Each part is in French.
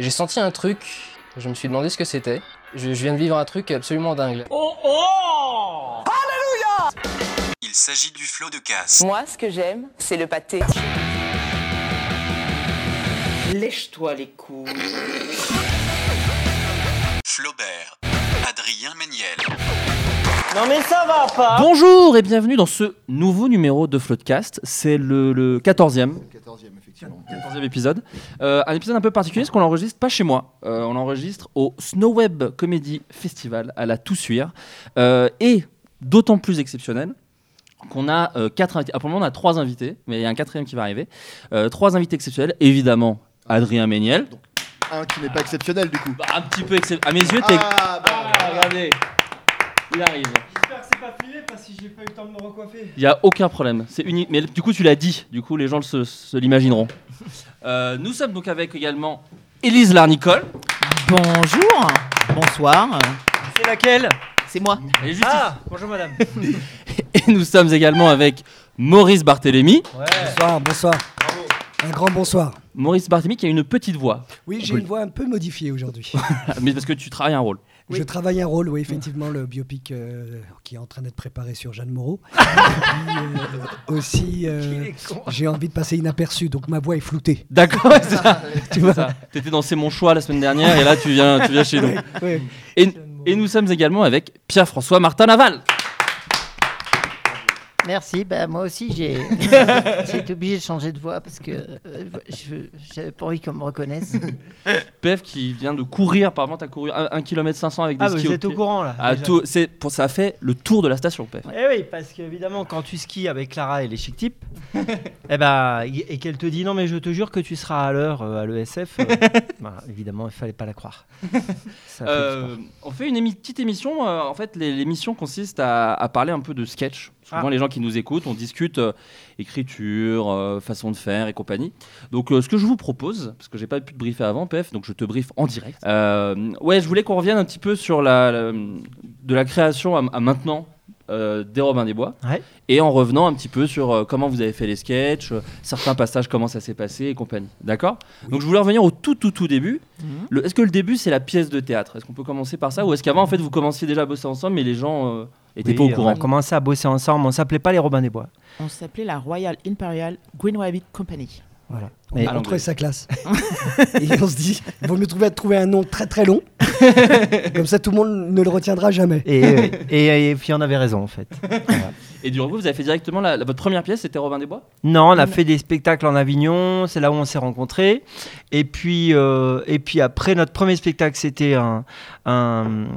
J'ai senti un truc, je me suis demandé ce que c'était. Je, je viens de vivre un truc absolument dingue. Il s'agit du flot de casse. Moi, ce que j'aime, c'est le pâté. Lèche-toi les couilles. Flaubert. Adrien Méniel. Non mais ça va pas Bonjour et bienvenue dans ce nouveau numéro de Floodcast. C'est le, le 14e. 14e, effectivement. 14e épisode. Euh, un épisode un peu particulier parce qu'on l'enregistre pas chez moi. Euh, on l'enregistre au Snow Web Comedy Festival à la Toussuire. Euh, et d'autant plus exceptionnel qu'on a euh, quatre invités. Ah, pour le moment, on a trois invités, mais il y a un quatrième qui va arriver. Euh, trois invités exceptionnels. Évidemment, Adrien Méniel. Un qui n'est pas exceptionnel, du coup. Bah, un petit peu exceptionnel. À mes yeux, t'es. Ah, bah, Ah, regardez. Il arrive. J'espère que c'est pas filé parce que j'ai pas eu le temps de me recoiffer. Il y a aucun problème. C'est unique. Mais du coup, tu l'as dit. Du coup, les gens se, se l'imagineront. Euh, nous sommes donc avec également Élise Larnicole. Bonjour, bonsoir, C'est laquelle? C'est moi. Et, juste Ah Bonjour madame. Et nous sommes également avec Maurice Barthélémy. Ouais. Bonsoir, bonsoir. Un grand bonsoir. Maurice Barthélémy qui a une petite voix. Oui, j'ai une voix un peu modifiée aujourd'hui. Mais parce que tu travailles un rôle. Je travaille un rôle, oui, effectivement, le biopic euh, qui est en train d'être préparé sur Jeanne Moreau. Et puis, euh, aussi, euh, j'ai envie de passer inaperçu, donc ma voix est floutée. D'accord, c'est ça. Tu vois Ça. T'étais dans C'est mon choix la semaine dernière et là tu viens, tu viens chez nous. Oui. Et, et nous sommes également avec Pierre-François Martin Naval. Merci, bah, moi aussi j'ai été obligé de changer de voix parce que euh, je j'avais pas envie qu'on me reconnaisse. PF qui vient de courir, apparemment t'as couru 1 km 500 avec des Ah, skis vous au êtes au courant là. Ah, tout- pour ça a fait le tour de la station PF. Eh oui, parce qu'évidemment, quand tu skis avec Clara et les chic types, eh ben, et qu'elle te dit non, mais je te jure que tu seras à l'heure euh, à l'ESF, euh, bah, évidemment, il fallait pas la croire. Ça fait du Euh, on fait une émi- petite émission. euh, en fait, l'émission consiste à, à parler un peu de sketch. Souvent, Ah. les gens qui nous écoutent, on discute euh, écriture, euh, façon de faire et compagnie. Donc, euh, ce que je vous propose, parce que j'ai pas pu te briefer avant, PF, donc je te briefe en direct. Ouais, je voulais qu'on revienne un petit peu sur la, la- de la création à, à maintenant. Euh, des Robins des Bois Ouais. et en revenant un petit peu sur euh, comment vous avez fait les sketchs, euh, certains passages, comment ça s'est passé et compagnie. D'accord? Donc je voulais revenir au tout tout tout début. Mhm. Est-ce que le début c'est la pièce de théâtre? Est-ce qu'on peut commencer par ça? Ou est-ce qu'avant en fait vous commenciez déjà à bosser ensemble mais les gens euh, étaient Oui, pas au courant? On commençait à bosser ensemble, on s'appelait pas les Robins des Bois. On s'appelait la Royal Imperial Green Rabbit Company. Voilà. On Mais- l'anglais. trouvé sa classe. et on se dit, il vaut mieux trouver, trouver un nom très très long. Comme ça, tout le monde ne le retiendra jamais. Et, euh, et, et puis on avait raison en fait. Et du coup vous avez fait directement la, la- votre première pièce c'était Robin des Bois? Non, on a fait des spectacles en Avignon, c'est là où on s'est rencontrés. Et puis, euh, et puis après, notre premier spectacle, c'était un, un-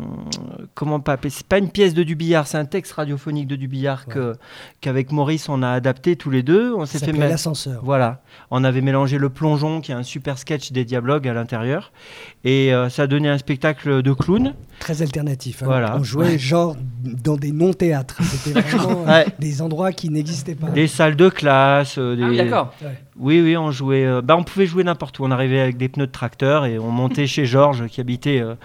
comment pas appeler, c'est pas une pièce de Dubillard, c'est un texte radiophonique de Dubillard que qu'avec Maurice on a adapté tous les deux. On s'est fait l'ascenseur. Voilà, on avait mélangé le plongeon, qui est un super sketch des Diablogues à l'intérieur, et euh, ça a donné un spectacle de clown. Très alternatif. hein. Voilà. On jouait genre dans des non-théâtres. C'était vraiment Ouais. des endroits qui n'existaient pas. Des salles de classe, euh, des... Ah oui d'accord. Oui, oui, on jouait. euh, bah, on pouvait jouer n'importe où. On arrivait avec des pneus de tracteur et on montait chez Georges qui habitait euh,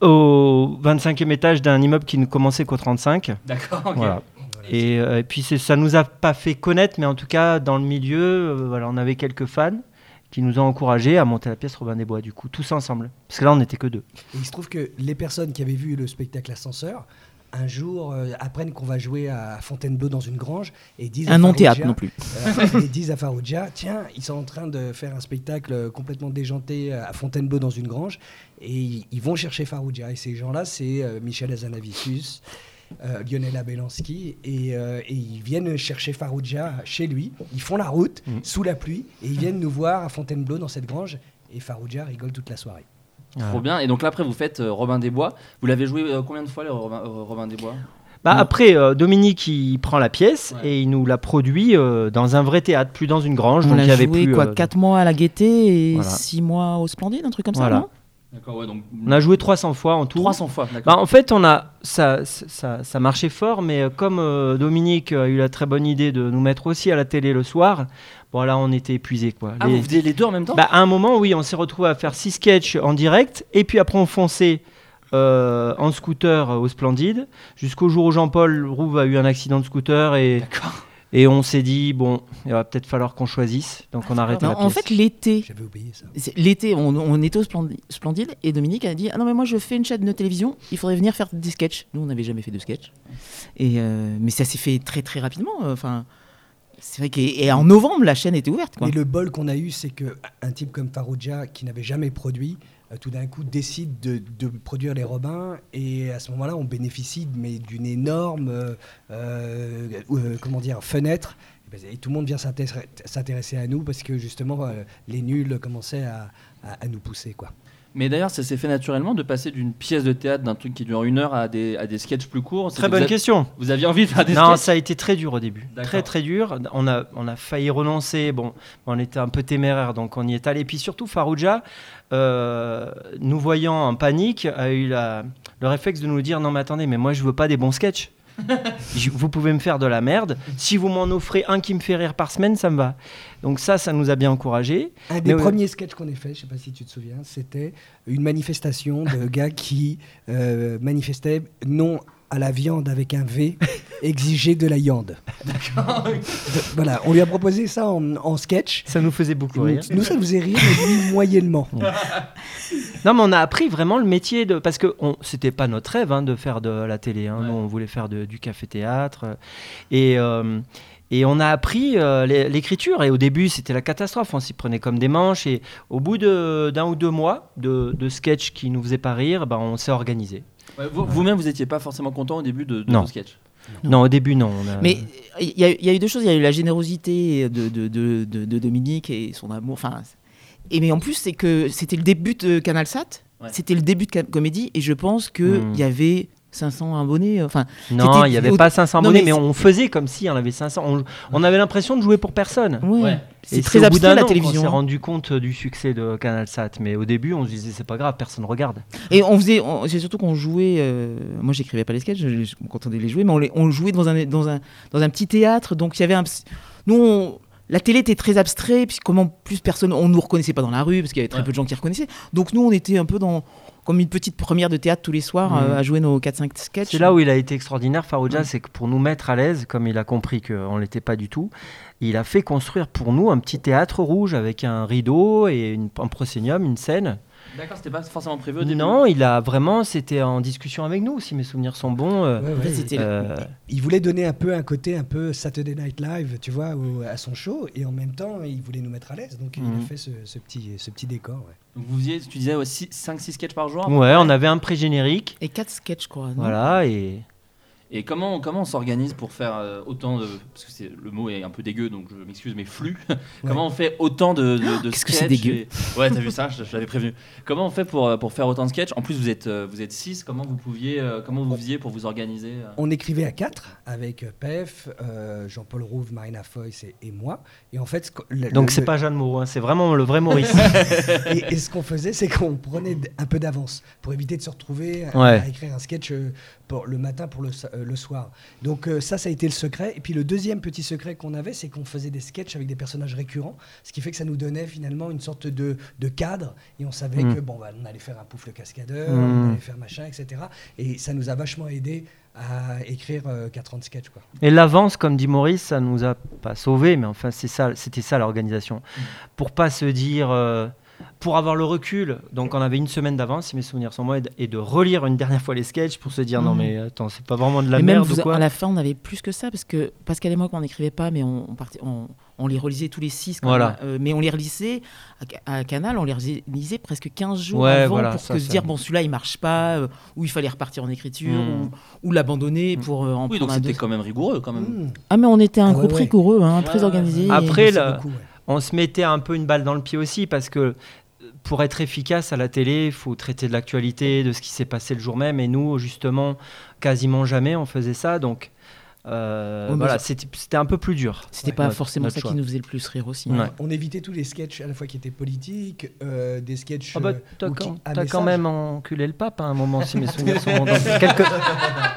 au 25e étage d'un immeuble qui ne commençait qu'au 35. D'accord. Voilà. Et, euh, et puis c'est- ça nous a pas fait connaître, mais en tout cas dans le milieu, euh, voilà, on avait quelques fans qui nous ont encouragés à monter la pièce Robin des Bois. Du coup, tous ensemble, parce que là on n'était que deux. Et il se trouve que les personnes qui avaient vu le spectacle Ascenseur, un jour euh, apprennent qu'on va jouer à Fontainebleau dans une grange et disent à Un non-théâtre Farouja- non plus. euh, et disent à Farouja, tiens, ils sont en train de faire un spectacle complètement déjanté à Fontainebleau dans une grange et ils, ils vont chercher Farouja. Et ces gens-là, c'est euh, Michel Azanavicius, euh, Lionel Abelansky et, euh, et ils viennent chercher Farouja chez lui. Ils font la route Mhm. sous la pluie et ils viennent nous voir à Fontainebleau dans cette grange et Farouja rigole toute la soirée. Trop bien. Et donc là après vous faites euh, Robin des Bois. Vous l'avez joué euh, combien de fois le Robin, euh, Robin des Bois Bah, Mm. Après, euh, Dominique il prend la pièce Ouais. et il nous la produit euh, dans un vrai théâtre, plus dans une grange. On donc il y a avait joué plus. quoi, euh, 4 mois à la Gaîté et Voilà. 6 mois au Splendide, un truc comme Voilà. ça, non? Ouais donc On a joué 300 fois en tout. 300 fois. Bah, en fait, on a ça, ça, ça marchait fort, mais euh, comme euh, Dominique a eu la très bonne idée de nous mettre aussi à la télé le soir, bon là, on était épuisés quoi. Ah Les- vous faisiez les deux en même temps? Bah, à un moment, oui, on s'est retrouvé à faire six sketchs en direct, et puis après on fonçait euh, en scooter au Splendide, jusqu'au jour où Jean-Paul Rouve a eu un accident de scooter et, D'accord. Et on s'est dit, bon, il va peut-être falloir qu'on choisisse. Donc on a arrêté Non, la en pièce. fait, l'été, J'avais oublié ça. c'est- l'été, on, on était au Splendide, et Dominique a dit Ah non, mais moi je fais une chaîne de télévision, il faudrait venir faire des sketchs. Nous, on n'avait jamais fait de sketch. Et, euh, mais ça s'est fait très très rapidement. euh, Enfin, c'est vrai qu'en novembre, la chaîne était ouverte. Quoi. Mais le bol qu'on a eu, c'est que un type comme Farouja, qui n'avait jamais produit, euh, tout d'un coup décide de, de produire les Robins, et à ce moment-là, on bénéficie mais d'une énorme, euh, euh, euh, comment dire, fenêtre. Et ben, Et tout le monde vient s'intéresser à nous parce que justement, euh, les nuls commençaient à, à- à nous pousser, quoi. Mais d'ailleurs, ça s'est fait naturellement de passer d'une pièce de théâtre, d'un truc qui dure une heure, à des, à des sketchs plus courts. Très bonne vous a- question. Vous aviez envie de faire des Non, sketchs ça a été très dur au début. Très très dur. On a, on a failli renoncer. Bon, on était un peu téméraire, donc on y est allé. Puis surtout, Farouja, euh, nous voyant en panique, a eu la- le réflexe de nous dire non mais attendez, mais moi je veux pas des bons sketchs. Vous pouvez me faire de la merde. Si vous m'en offrez un qui me fait rire par semaine, ça me va. Donc ça, ça nous a bien encouragés. Un des Mais ouais. premiers sketchs qu'on ait fait, je sais pas si tu te souviens, c'était une manifestation de gars qui euh, manifestaient non à la viande avec un V, exigeait de la yande. De- Voilà, on lui a proposé ça en, en sketch. Ça nous faisait beaucoup rire. Nous, ça nous faisait rire, mais lui, moyennement. Non, mais on a appris vraiment le métier de parce que on- c'était pas notre rêve hein, de faire de la télé. hein. Nous, on voulait faire de- du café-théâtre et euh, et on a appris euh, l'é- l'écriture. Et au début, c'était la catastrophe. On s'y prenait comme des manches. Et au bout de- d'un ou deux mois de, de sketch qui nous faisaient pas rire, ben, on s'est organisé. Ouais, Vous-même, vous n'étiez pas forcément content au début de, de Non. vos sketchs Non, au début, non. on a- Mais il y, a- il y a eu deux choses. Il y a eu la générosité de, de, de- de- de Dominique et son amour. Enfin, et mais en plus, c'est que c'était le début de CanalSat. Ouais. C'était le début de Comédie. Et je pense qu'il Hmm. il y avait 500 abonnés. Enfin, non, il n'y avait au- pas 500 Non, abonnés, mais on faisait comme si on avait 500. On, on avait l'impression de jouer pour personne. ouais. Ouais. C'est très au bout abstrait d'un la an télévision. s'est hein. rendu compte du succès de CanalSat. Mais au début, on se disait c'est pas grave, personne regarde. Et on faisait, on- c'est surtout qu'on jouait. euh, moi, j'écrivais pas les sketchs, je, je me contentais de les jouer, mais on, les, on jouait dans un, dans un, dans un petit théâtre. Donc il y avait un. Nous, on- la télé était très abstrait, puis comment plus personne, on nous reconnaissait pas dans la rue parce qu'il y avait très Ouais. peu de gens qui reconnaissaient. Donc nous, on était un peu dans comme une petite première de théâtre tous les soirs euh, à jouer nos 4-5 sketchs. C'est là où il a été extraordinaire, Farouja, Ouais. c'est que pour nous mettre à l'aise, comme il a compris qu'on ne l'était pas du tout, il a fait construire pour nous un petit théâtre rouge avec un rideau et une, un proscenium, une scène. D'accord, c'était pas forcément prévu au début Non, il a vraiment, c'était en discussion avec nous, si mes souvenirs sont bons. euh, Ouais, ouais. Euh, Il voulait donner un peu un côté un peu Saturday Night Live, tu vois, au- à son show, et en même temps, il voulait nous mettre à l'aise. Donc, il Mhm. a fait ce, ce petit, ce petit décor. ouais. Donc vous faisiez, tu disais 5-6 sketchs par jour ouais, on avait un pré-générique, Et 4 sketchs, non? Voilà, et Et comment, comment on s'organise pour faire euh, autant de. Parce que le mot est un peu dégueu, donc je m'excuse, mais flux. comment on fait autant de, de, de Qu'est-ce que sketchs c'est dégueu et- Ouais, t'as vu ça, je, je l'avais prévenu. Comment on fait pour, euh, pour faire autant de sketchs? En plus, vous êtes, euh, vous êtes 6, comment vous pouviez. comment vous faisiez pour vous organiser On écrivait à quatre avec Pef, euh, Jean-Paul Rouve, Marina Foyce et, et moi. Et en fait, ce le- donc le- c'est pas Jeanne Moreau, hein, c'est vraiment le vrai Maurice. et, et ce qu'on faisait, c'est qu'on prenait un peu d'avance pour éviter de se retrouver à, Ouais. à écrire un sketch euh, pour le matin pour le, euh, le soir. Donc euh, ça, ça a été le secret. Et puis le deuxième petit secret qu'on avait, c'est qu'on faisait des sketchs avec des personnages récurrents, ce qui fait que ça nous donnait finalement une sorte de, de cadre. Et on savait Mm. que bon, bah, on allait faire un pouf le cascadeur, Mm. on allait faire machin, etc. Et ça nous a vachement aidé à écrire euh, 4 ans de sketch. Quoi. Et l'avance, comme dit Maurice, ça nous a pas sauvés, mais enfin c'est ça, c'était ça l'organisation. Pour pas se dire, euh, pour avoir le recul, donc on avait une semaine d'avance, si mes souvenirs sont bons, et de, relire une dernière fois les sketchs pour se dire non Mhm. mais attends, c'est pas vraiment de la Et même merde vous- ou quoi à la fin, on avait plus que ça parce que Pascal et moi, quand on n'écrivait pas, mais on, on partait, on, on les relisait tous les six. quand Voilà. même, euh, mais on les relisait à, Ca- à Canal, on les relisait presque 15 jours Ouais, avant voilà, pour ça, que se dire bon celui-là il marche pas, euh, ou il fallait repartir en écriture, Mm. ou, ou l'abandonner pour euh, en Oui, donc c'était deux. quand même rigoureux quand même. Ah mais on était un Ah groupe ouais, rigoureux, hein, très Ouais, organisé. Après, et- la- Beaucoup, ouais. On se mettait un peu une balle dans le pied aussi parce que euh, pour être efficace à la télé, il faut traiter de l'actualité, de ce qui s'est passé le jour même. Et nous, justement, quasiment jamais on faisait ça. Donc euh, Ouais, voilà, c'était un peu plus dur. C'était Ouais, pas notre- forcément notre ça choix. qui nous faisait le plus rire aussi. Ouais. On évitait tous les sketchs à la fois qui étaient politiques, euh, des sketchs. Ah bah, t'as quand, quand même enculé le pape à un moment, si mes souvenirs sont bons. Quelque,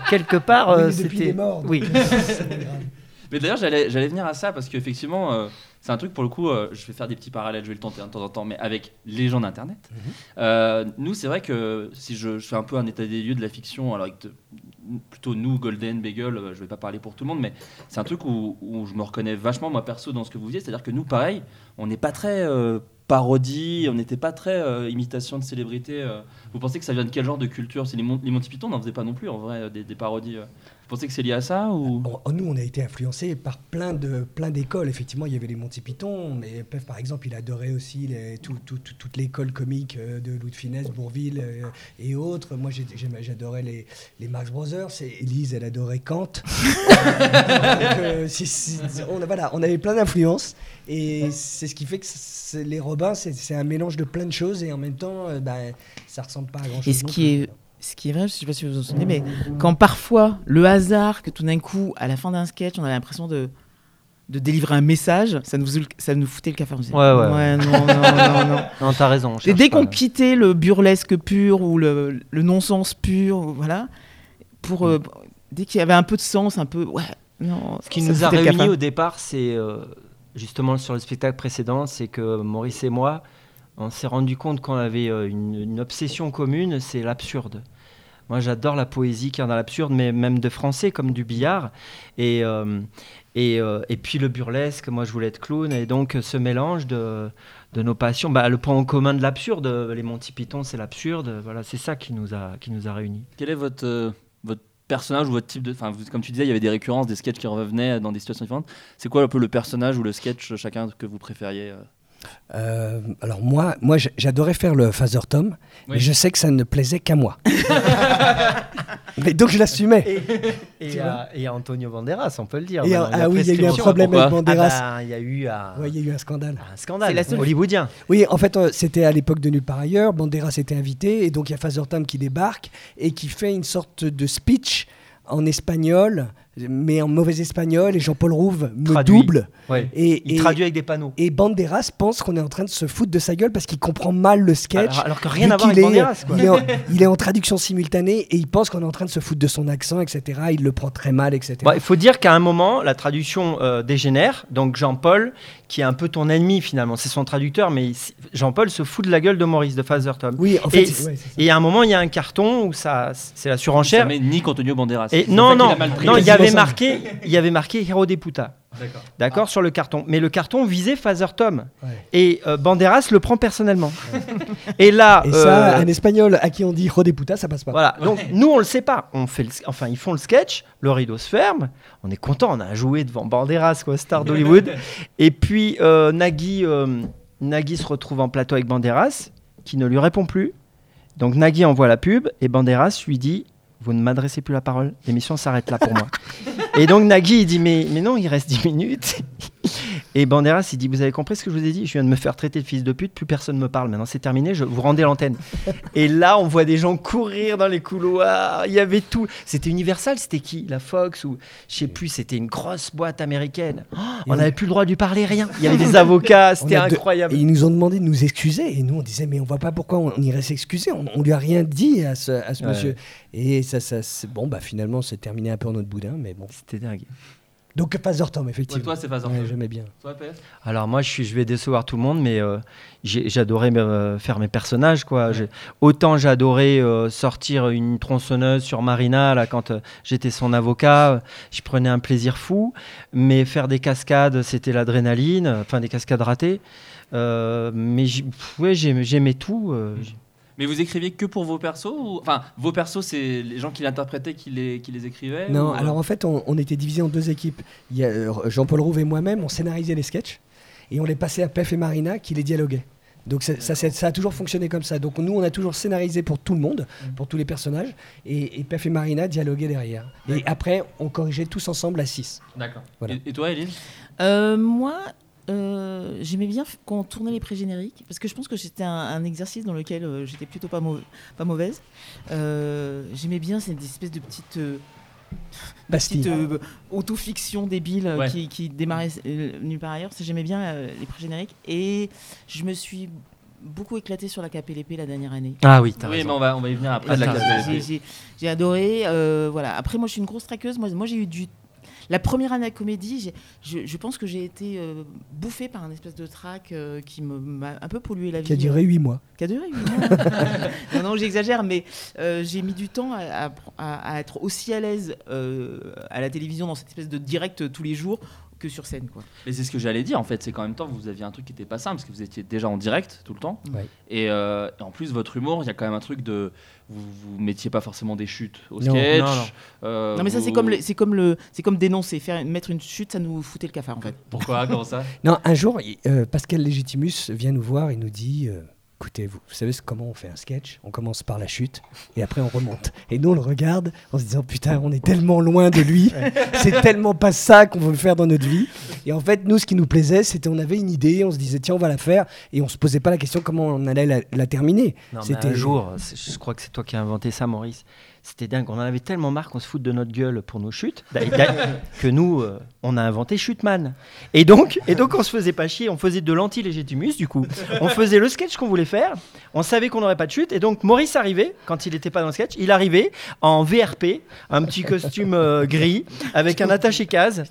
quelque part, oui, euh, c'était. est mort. donc Oui. Mais d'ailleurs, j'allais, j'allais venir à ça parce qu'effectivement, euh, c'est un truc pour le coup, euh, je vais faire des petits parallèles, je vais le tenter de temps en temps, mais avec les gens d'Internet. Mhm. Euh, nous, c'est vrai que si je, je fais un peu un état des lieux de la fiction, alors avec de- plutôt nous, Golden, Bagel, euh, je vais pas parler pour tout le monde, mais c'est un truc où, où je me reconnais vachement, moi perso, dans ce que vous disiez. C'est-à-dire que nous, pareil, on n'est pas très parodie, on n'était pas très euh, imitation de célébrité. euh. Vous pensez que ça vient de quel genre de culture? C'est les, Mon- les Monty Python n'en faisaient pas non plus, en vrai, euh, des, des parodies. Vous pensez que c'est lié à ça ou... Nous, on a été influencés par plein de plein d'écoles. Effectivement, il y avait les Monty Python, mais Pef, par exemple, il adorait aussi les, tout- tout- tout- toute l'école comique euh, de Louis de Funès, Bourville euh, et autres. Moi, j'adorais les, les Marx Brothers. Et Elise, elle adorait Kant. Donc, euh, si- si- on, a- voilà, on avait plein d'influences. Et c'est ce qui fait que c'est- les Robins, c'est un mélange de plein de choses. Et en même temps, euh, ben, ça ressemble pas à grand-chose. Et ce non qui plus. est, ce qui est vrai, je sais pas si vous vous en souvenez, mais quand parfois le hasard, que tout d'un coup, à la fin d'un sketch, on avait l'impression de, de délivrer un message, ça nous, ça nous foutait le cafard. Disait, Ouais, ouais. non, non, non, non. Non, t'as raison. on Et dès qu'on quittait le burlesque pur ou le, le non-sens pur, voilà, pour, euh, dès qu'il y avait un peu de sens, un peu. Ouais, non, Ce qui nous a réunis au départ, c'est euh, justement sur le spectacle précédent, c'est que Maurice et moi, on s'est rendu compte qu'on avait euh, une, obsession commune, c'est l'absurde. Moi, j'adore la poésie qui est dans l'absurde, mais même de français comme du billard. Et, euh, euh, et puis le burlesque, moi, je voulais être clown. Et donc, ce mélange de, de nos passions, bah, le point en commun de l'absurde, les Monty Python, c'est l'absurde. Voilà, c'est ça qui nous a, qui nous a réunis. Quel est votre, votre personnage ou votre type de. Enfin, comme tu disais, il y avait des récurrences, des sketchs qui revenaient dans des situations différentes. C'est quoi un peu le personnage ou le sketch chacun que vous préfériez euh alors moi, moi j'adorais faire le Father Tom, mais je sais que ça ne plaisait qu'à moi. mais donc je l'assumais. Et, à, et à Antonio Banderas, on peut le dire. Ah oui, il y a eu un problème avec Banderas. Ah bah, il y a eu un, Ouais, il y a eu un scandale. un scandale C'est la seule- hollywoodien. Oui, en fait, euh, c'était à l'époque de Nulle part ailleurs. Banderas était invité, et donc il y a Father Tom qui débarque et qui fait une sorte de speech en espagnol, mais en mauvais espagnol, et Jean-Paul Rouve me Traduit. double. Ouais. Et, Il et- traduit avec des panneaux. et Banderas pense qu'on est en train de se foutre de sa gueule parce qu'il comprend mal le sketch. Alors, alors que rien à voir qu'il avec est- Banderas. Quoi. Il est, en, il est en traduction simultanée et il pense qu'on est en train de se foutre de son accent, etc. Il le prend très mal, etc. Bon, il faut dire qu'à un moment, la traduction euh, dégénère. Donc Jean-Paul, qui est un peu ton ennemi finalement, c'est son traducteur, mais il- Jean-Paul se fout de la gueule de Maurice, de Father Tom. Oui, en fait, Et, ouais, à un moment, il y a un carton où ça, c'est la Ça surenchère. met Nick Antonio Banderas. Et non, non, pris. non, il y avait marqué, il y avait marqué Hero de Puta. D'accord. D'accord, sur le carton. Mais le carton visait Father Tom. Ouais. Et euh, Banderas le prend personnellement. et là. Et ça, euh, un espagnol à qui on dit Rodé puta, ça passe pas. Voilà, donc nous on le sait pas. On fait le- enfin, ils font le sketch, le rideau se ferme, on est content, on a joué devant Banderas, quoi, star d'Hollywood. Et puis euh, Nagui, euh, Nagui se retrouve en plateau avec Banderas, qui ne lui répond plus. Donc Nagui envoie la pub et Banderas lui dit Vous ne m'adressez plus la parole, l'émission s'arrête là pour moi. et donc Nagui il dit mais, mais non, il reste 10 minutes. Et Banderas, il dit Vous avez compris ce que je vous ai dit? Je viens de me faire traiter de fils de pute, plus personne me parle. Maintenant, c'est terminé, je vous rendez l'antenne. Et là, on voit des gens courir dans les couloirs. Il y avait tout. C'était Universal, c'était qui? La Fox ou je sais plus. C'était une grosse boîte américaine. Oh, on on- n'avait plus le droit de lui parler, rien. Il y avait des avocats, c'était de- incroyable. Et ils nous ont demandé de nous excuser. Et nous, on disait, mais on voit pas pourquoi on, on irait s'excuser. On, on lui a rien dit à ce, à ce Ouais. monsieur. Et ça, bon, bah finalement, c'est terminé un peu en notre boudin. Mais bon. C'était dingue. Donc, Father Tom, Ouais, effectivement. toi, c'est Ouais, Tom. J'aimais bien. Toi, PS Alors moi, je, suis, je vais décevoir tout le monde, mais euh, j'adorais euh, faire mes personnages. Quoi. Autant j'adorais euh, sortir une tronçonneuse sur Marina là, quand euh, j'étais son avocat, je prenais un plaisir fou. Mais faire des cascades, c'était l'adrénaline, enfin des cascades ratées. Euh, mais ouais, j'aimais tout. euh, j'- Mais vous écriviez que pour vos persos ou... Enfin, vos persos, c'est les gens qui l'interprétaient qui les, qui les écrivaient Non, ou, euh, alors en fait, on, on était divisés en deux équipes. Euh, Jean-Paul Rouve et moi-même, on scénarisait les sketchs et on les passait à Pef et Marina qui les dialoguaient. Donc ça, ça, a toujours fonctionné comme ça. Donc nous, on a toujours scénarisé pour tout le monde, pour tous les personnages, et, et Pef et Marina dialoguaient derrière. Et après, on corrigeait tous ensemble à 6. D'accord. Voilà. Et, et toi, Eline? Euh, moi, euh, j'aimais bien quand on tournait les pré-génériques, parce que je pense que c'était un, un exercice dans lequel euh, j'étais plutôt pas, mau- pas mauvaise. Euh, j'aimais bien cette espèce de petite, euh, Bastille. petite euh, autofiction débile Ouais. qui, qui démarrait euh, nulle part ailleurs. J'aimais bien euh, les pré-génériques. Et je me suis beaucoup éclatée sur la KPLP la dernière année. Ah oui, t'as Oui, raison. mais on va, on va y venir après. J'ai- de la Attends, KPLP. j'ai- j'ai- J'ai adoré. euh, voilà. Après, moi, je suis une grosse traqueuse. Moi, moi j'ai eu du. La première année à comédie, j'ai- je, je pense que j'ai été euh, bouffée par un espèce de trac euh, qui m'a un peu pollué la vie. Qui a duré 8 mois. Qui a duré huit mois. non, non, j'exagère, mais euh, j'ai mis du temps à, à- à- à être aussi à l'aise euh, à la télévision dans cette espèce de direct euh, tous les jours que sur scène. Quoi. Mais c'est ce que j'allais dire en fait, c'est qu'en même temps vous aviez un truc qui était pas simple parce que vous étiez déjà en direct tout le temps. Ouais. Et, euh, et en plus votre humour, il y a quand même un truc de vous, vous mettiez pas forcément des chutes au Non. sketch. Non, non. euh, non, mais ça, c'est comme, le- c'est comme, le, c'est comme dénoncer. Faire, mettre une chute, ça nous foutait le cafard en fait. Pourquoi? Comment ça? Non, un jour, euh, Pascal Légitimus vient nous voir et nous dit euh, Écoutez, vous, vous savez comment on fait un sketch? On commence par la chute et après on remonte. Et nous, on le regarde en se disant Putain, on est tellement loin de lui. C'est tellement pas ça qu'on veut faire dans notre vie. Et en fait, nous, ce qui nous plaisait, c'était on avait une idée, on se disait Tiens, on va la faire. Et on se posait pas la question comment on allait la, la terminer. Non, mais C'était un jour, je crois que c'est toi qui as inventé ça, Maurice. C'était dingue. On en avait tellement marre qu'on se foute de notre gueule pour nos chutes que nous, euh, on a inventé Chuteman. Et donc, et donc, on se faisait pas chier. On faisait de l'anti-légitimus, du coup. On faisait le sketch qu'on voulait faire. On savait qu'on n'aurait pas de chute. Et donc, Maurice arrivait, quand il n'était pas dans le sketch, il arrivait en VRP, un petit costume euh, gris, avec un attaché-case.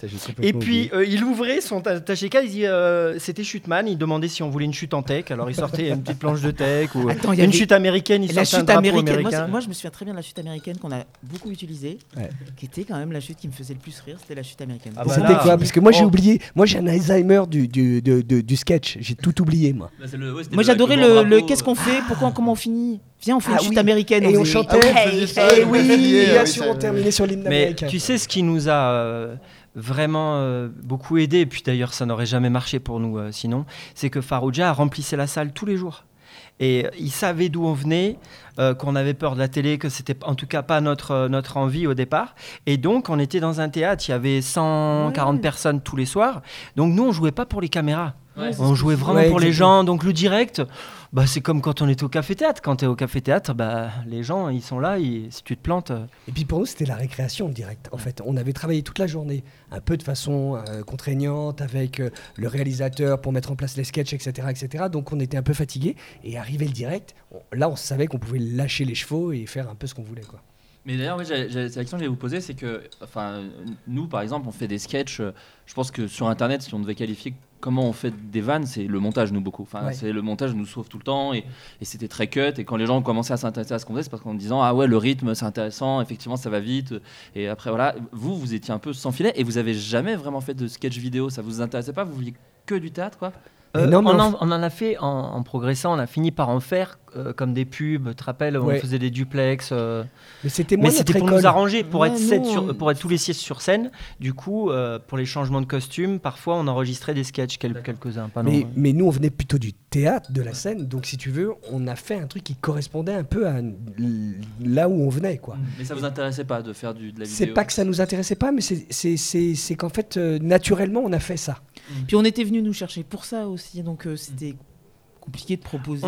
Et puis euh, il ouvrait son attaché case, il dit euh, c'était Chuteman, il demandait si on voulait une chute en tech, alors il sortait une petite planche de tech ou Attends, il y une avait- chute américaine, il La sortait chute américaine, américain. moi, je me souviens très bien de la chute américaine qu'on a beaucoup utilisée, Ouais. qui était quand même la chute qui me faisait le plus rire, c'était la chute américaine. Ah bah C'était quoi Parce que moi, j'ai oh. oublié. Moi, j'ai un Alzheimer du, du, du sketch. J'ai tout oublié, moi. Bah, le- ouais, Moi j'adorais le, le qu'est-ce euh. qu'on fait, pourquoi, comment on finit Viens, on fait Ah une chute oui. américaine. Et on faisait- chantait. Eh oui, bien oui, sûr, on terminait sur l'hymne Mais américain. tu sais ce qui nous a euh, vraiment euh, beaucoup aidé, et puis d'ailleurs ça n'aurait jamais marché pour nous euh, sinon, c'est que Farouja remplissait la salle tous les jours. Et euh, il savait d'où on venait, euh, qu'on avait peur de la télé, que c'était en tout cas pas notre, euh, notre envie au départ. Et donc on était dans un théâtre, il y avait 140 Ouais. personnes tous les soirs. Donc nous on jouait pas pour les caméras. Ouais, On jouait vraiment Ouais, pour les gens. Donc le direct, bah, c'est comme quand on est au café-théâtre. Quand tu es au café-théâtre, bah, les gens, ils sont là. Si tu te plantes... euh, Et puis pour nous, c'était la récréation directe. En fait, on avait travaillé toute la journée, un peu de façon euh, contraignante, avec euh, le réalisateur pour mettre en place les sketchs, etc., etc. Donc on était un peu fatigué. Et arrivé le direct, on- là, on savait qu'on pouvait lâcher les chevaux et faire un peu ce qu'on voulait. Quoi. Mais d'ailleurs, oui, la question que je vais vous poser, c'est que, enfin, nous, par exemple, on fait des sketchs. Je pense que sur Internet, si on devait qualifier comment on fait des vannes, c'est le montage, nous beaucoup. Enfin, Ouais. c'est le montage nous sauve tout le temps et, et c'était très cut. Et quand les gens ont commencé à s'intéresser à ce qu'on faisait, c'est parce qu'en disant ah ouais, le rythme, c'est intéressant, effectivement, ça va vite. Et après voilà, vous, vous étiez un peu sans filet et vous avez jamais vraiment fait de sketch vidéo. Ça vous intéressait pas? Vous vouliez que du théâtre, quoi? Euh, non, on, en, on en a fait en, en progressant, on a fini par en faire euh, comme des pubs. Tu te rappelles, Ouais. on faisait des duplex. euh, Mais c'était pour école. nous arranger, pour, Ouais, être sur- on- pour être tous les six sur scène. Du coup, euh, pour les changements de costumes, parfois on enregistrait des sketchs, quel- quelques-uns, pas Mais, mais nous, on venait plutôt du théâtre, de la scène. Donc, si tu veux, on a fait un truc qui correspondait un peu à là où on venait. quoi. Mais ça vous intéressait pas de faire du, de la vidéo? C'est pas que ça nous intéressait pas, mais c'est- qu'en fait, euh, naturellement, on a fait ça. Puis on était venu nous chercher pour ça aussi, donc euh, c'était compliqué de proposer.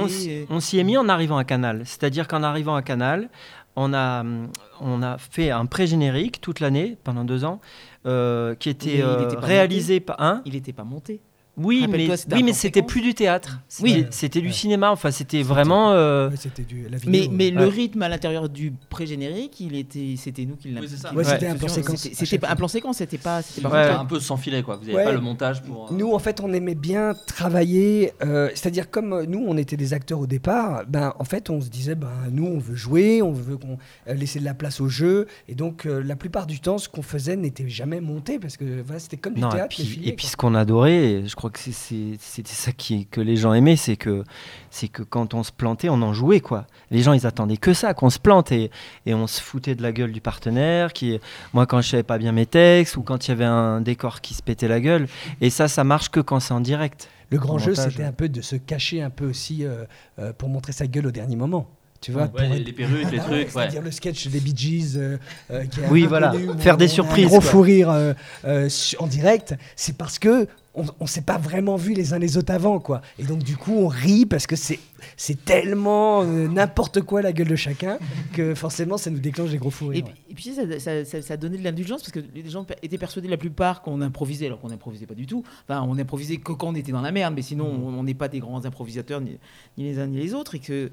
On s'y- est mis en arrivant à Canal. C'est-à-dire qu'en arrivant à Canal, on a, hum, on a fait un pré-générique toute l'année, pendant deux ans, euh, qui était euh, était réalisé par un. Il n'était pas monté. Oui, mais, oui, mais c'était plus du théâtre. Oui. C'était- du Ouais. cinéma. Enfin, c'était vraiment. euh, Ouais, du la Mais, vidéo. mais le Ouais. rythme à l'intérieur du pré-générique, il était, c'était nous qui l'avions. Oui, c'est ça. Ouais, c'était un plan séquence. C'était un plan séquence, c'était pas. c'était pas Ouais. monté. un peu sans filet, quoi. Vous n'avez Ouais. pas le montage pour. euh, Nous, en fait, on aimait bien travailler. euh, C'est-à-dire, comme euh, nous, on était des acteurs au départ, ben, en fait, on se disait, ben, nous, on veut jouer, on veut qu'on laisser de la place au jeu. Et donc, euh, la plupart du temps, ce qu'on faisait n'était jamais monté parce que voilà, c'était comme du Non, théâtre. puis, et puis ce qu'on adorait, je crois que c'est- c'est- c'était ça qui, que les gens aimaient, c'est que, c'est que quand on se plantait, on en jouait. quoi. Les gens, ils attendaient que ça, qu'on se plante, et, et on se foutait de la gueule du partenaire. Qui, moi, quand je savais pas bien mes textes, ou quand il y avait un décor qui se pétait la gueule, et ça, ça marche que quand c'est en direct. Le grand jeu, c'était un peu de se cacher un peu aussi euh, euh, pour montrer sa gueule au dernier moment. Tu vois, Ouais, pour les, être- les perruques, les Ah ouais, trucs, ouais. C'est-à-dire le sketch des Bee Gees. euh, euh, qui Oui, voilà. Faire on- des surprises, Un gros fou rire euh, euh, en direct, c'est parce que on, on s'est pas vraiment vu les uns les autres avant, quoi. Et donc du coup, on rit parce que c'est c'est tellement euh, n'importe quoi la gueule de chacun que forcément, ça nous déclenche des gros fous Et, rires. et puis ça, ça, ça- ça donnait de l'indulgence parce que les gens étaient persuadés la plupart qu'on improvisait alors qu'on n'improvisait pas du tout. Enfin, on improvisait que quand on était dans la merde, mais sinon Mm. on on n'est pas des grands improvisateurs ni, ni les uns ni les autres et que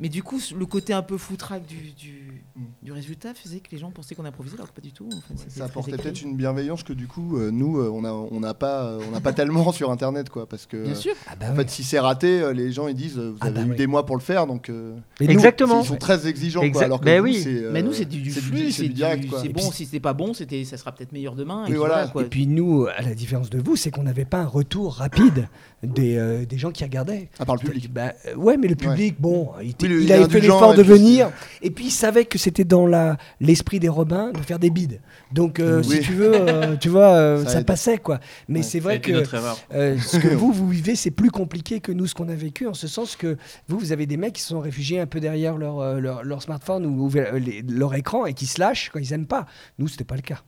Mais du coup, le côté un peu foutraque du, du, Mm. du résultat faisait que les gens pensaient qu'on improvisait, alors que pas du tout. Enfin, Ça apportait peut-être une bienveillance que du coup, euh, nous, euh, on n'a on n'a pas, euh, on n'a pas tellement sur Internet, quoi, parce que Bien sûr. Ah bah en ouais. fait, si c'est raté, euh, les gens ils disent, euh, vous Ah avez bah eu des mois pour le faire, donc euh, Mais nous, Exactement. ils sont très exigeants, quoi, alors que Ben vous, oui. c'est, euh, Mais nous, c'est du, flux, c'est c'est du du- direct, c'est bon. puis- Si c'était pas bon, c'était, ça sera peut-être meilleur demain. Et puis voilà. quoi. Et puis nous, à la différence de vous, c'est qu'on n'avait pas un retour rapide des, des gens qui regardaient. à part le public. Bah, ouais, mais le public, bon, il, le- il avait fait l'effort de venir, et puis il savait que c'était dans la l'esprit des Robins de faire des bides. Donc, euh, si tu veux, euh, tu vois, euh, Ça passait, quoi. Mais Ouais. c'est vrai que ce que vous, vous vivez, c'est plus compliqué que nous, ce qu'on a vécu, en ce sens que vous, vous avez des mecs qui se sont réfugiés un peu derrière leur, leur, leur smartphone ou, ou les- leur écran et qui se lâchent quand ils aiment pas. Nous, c'était pas le cas.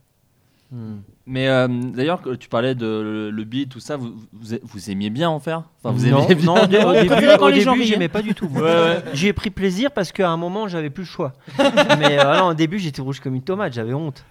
Hmm. Mais euh, d'ailleurs, tu parlais de le, le beat, tout ça, vous, vous, vous aimiez bien en faire? Enfin, vous non, aimiez bien non, au dé- au début, quand au les gens début, j'aimais pas du tout. Ouais, ouais. J'y ai pris plaisir parce qu'à un moment, j'avais plus le choix. Mais euh, non, au début, j'étais rouge comme une tomate, j'avais honte.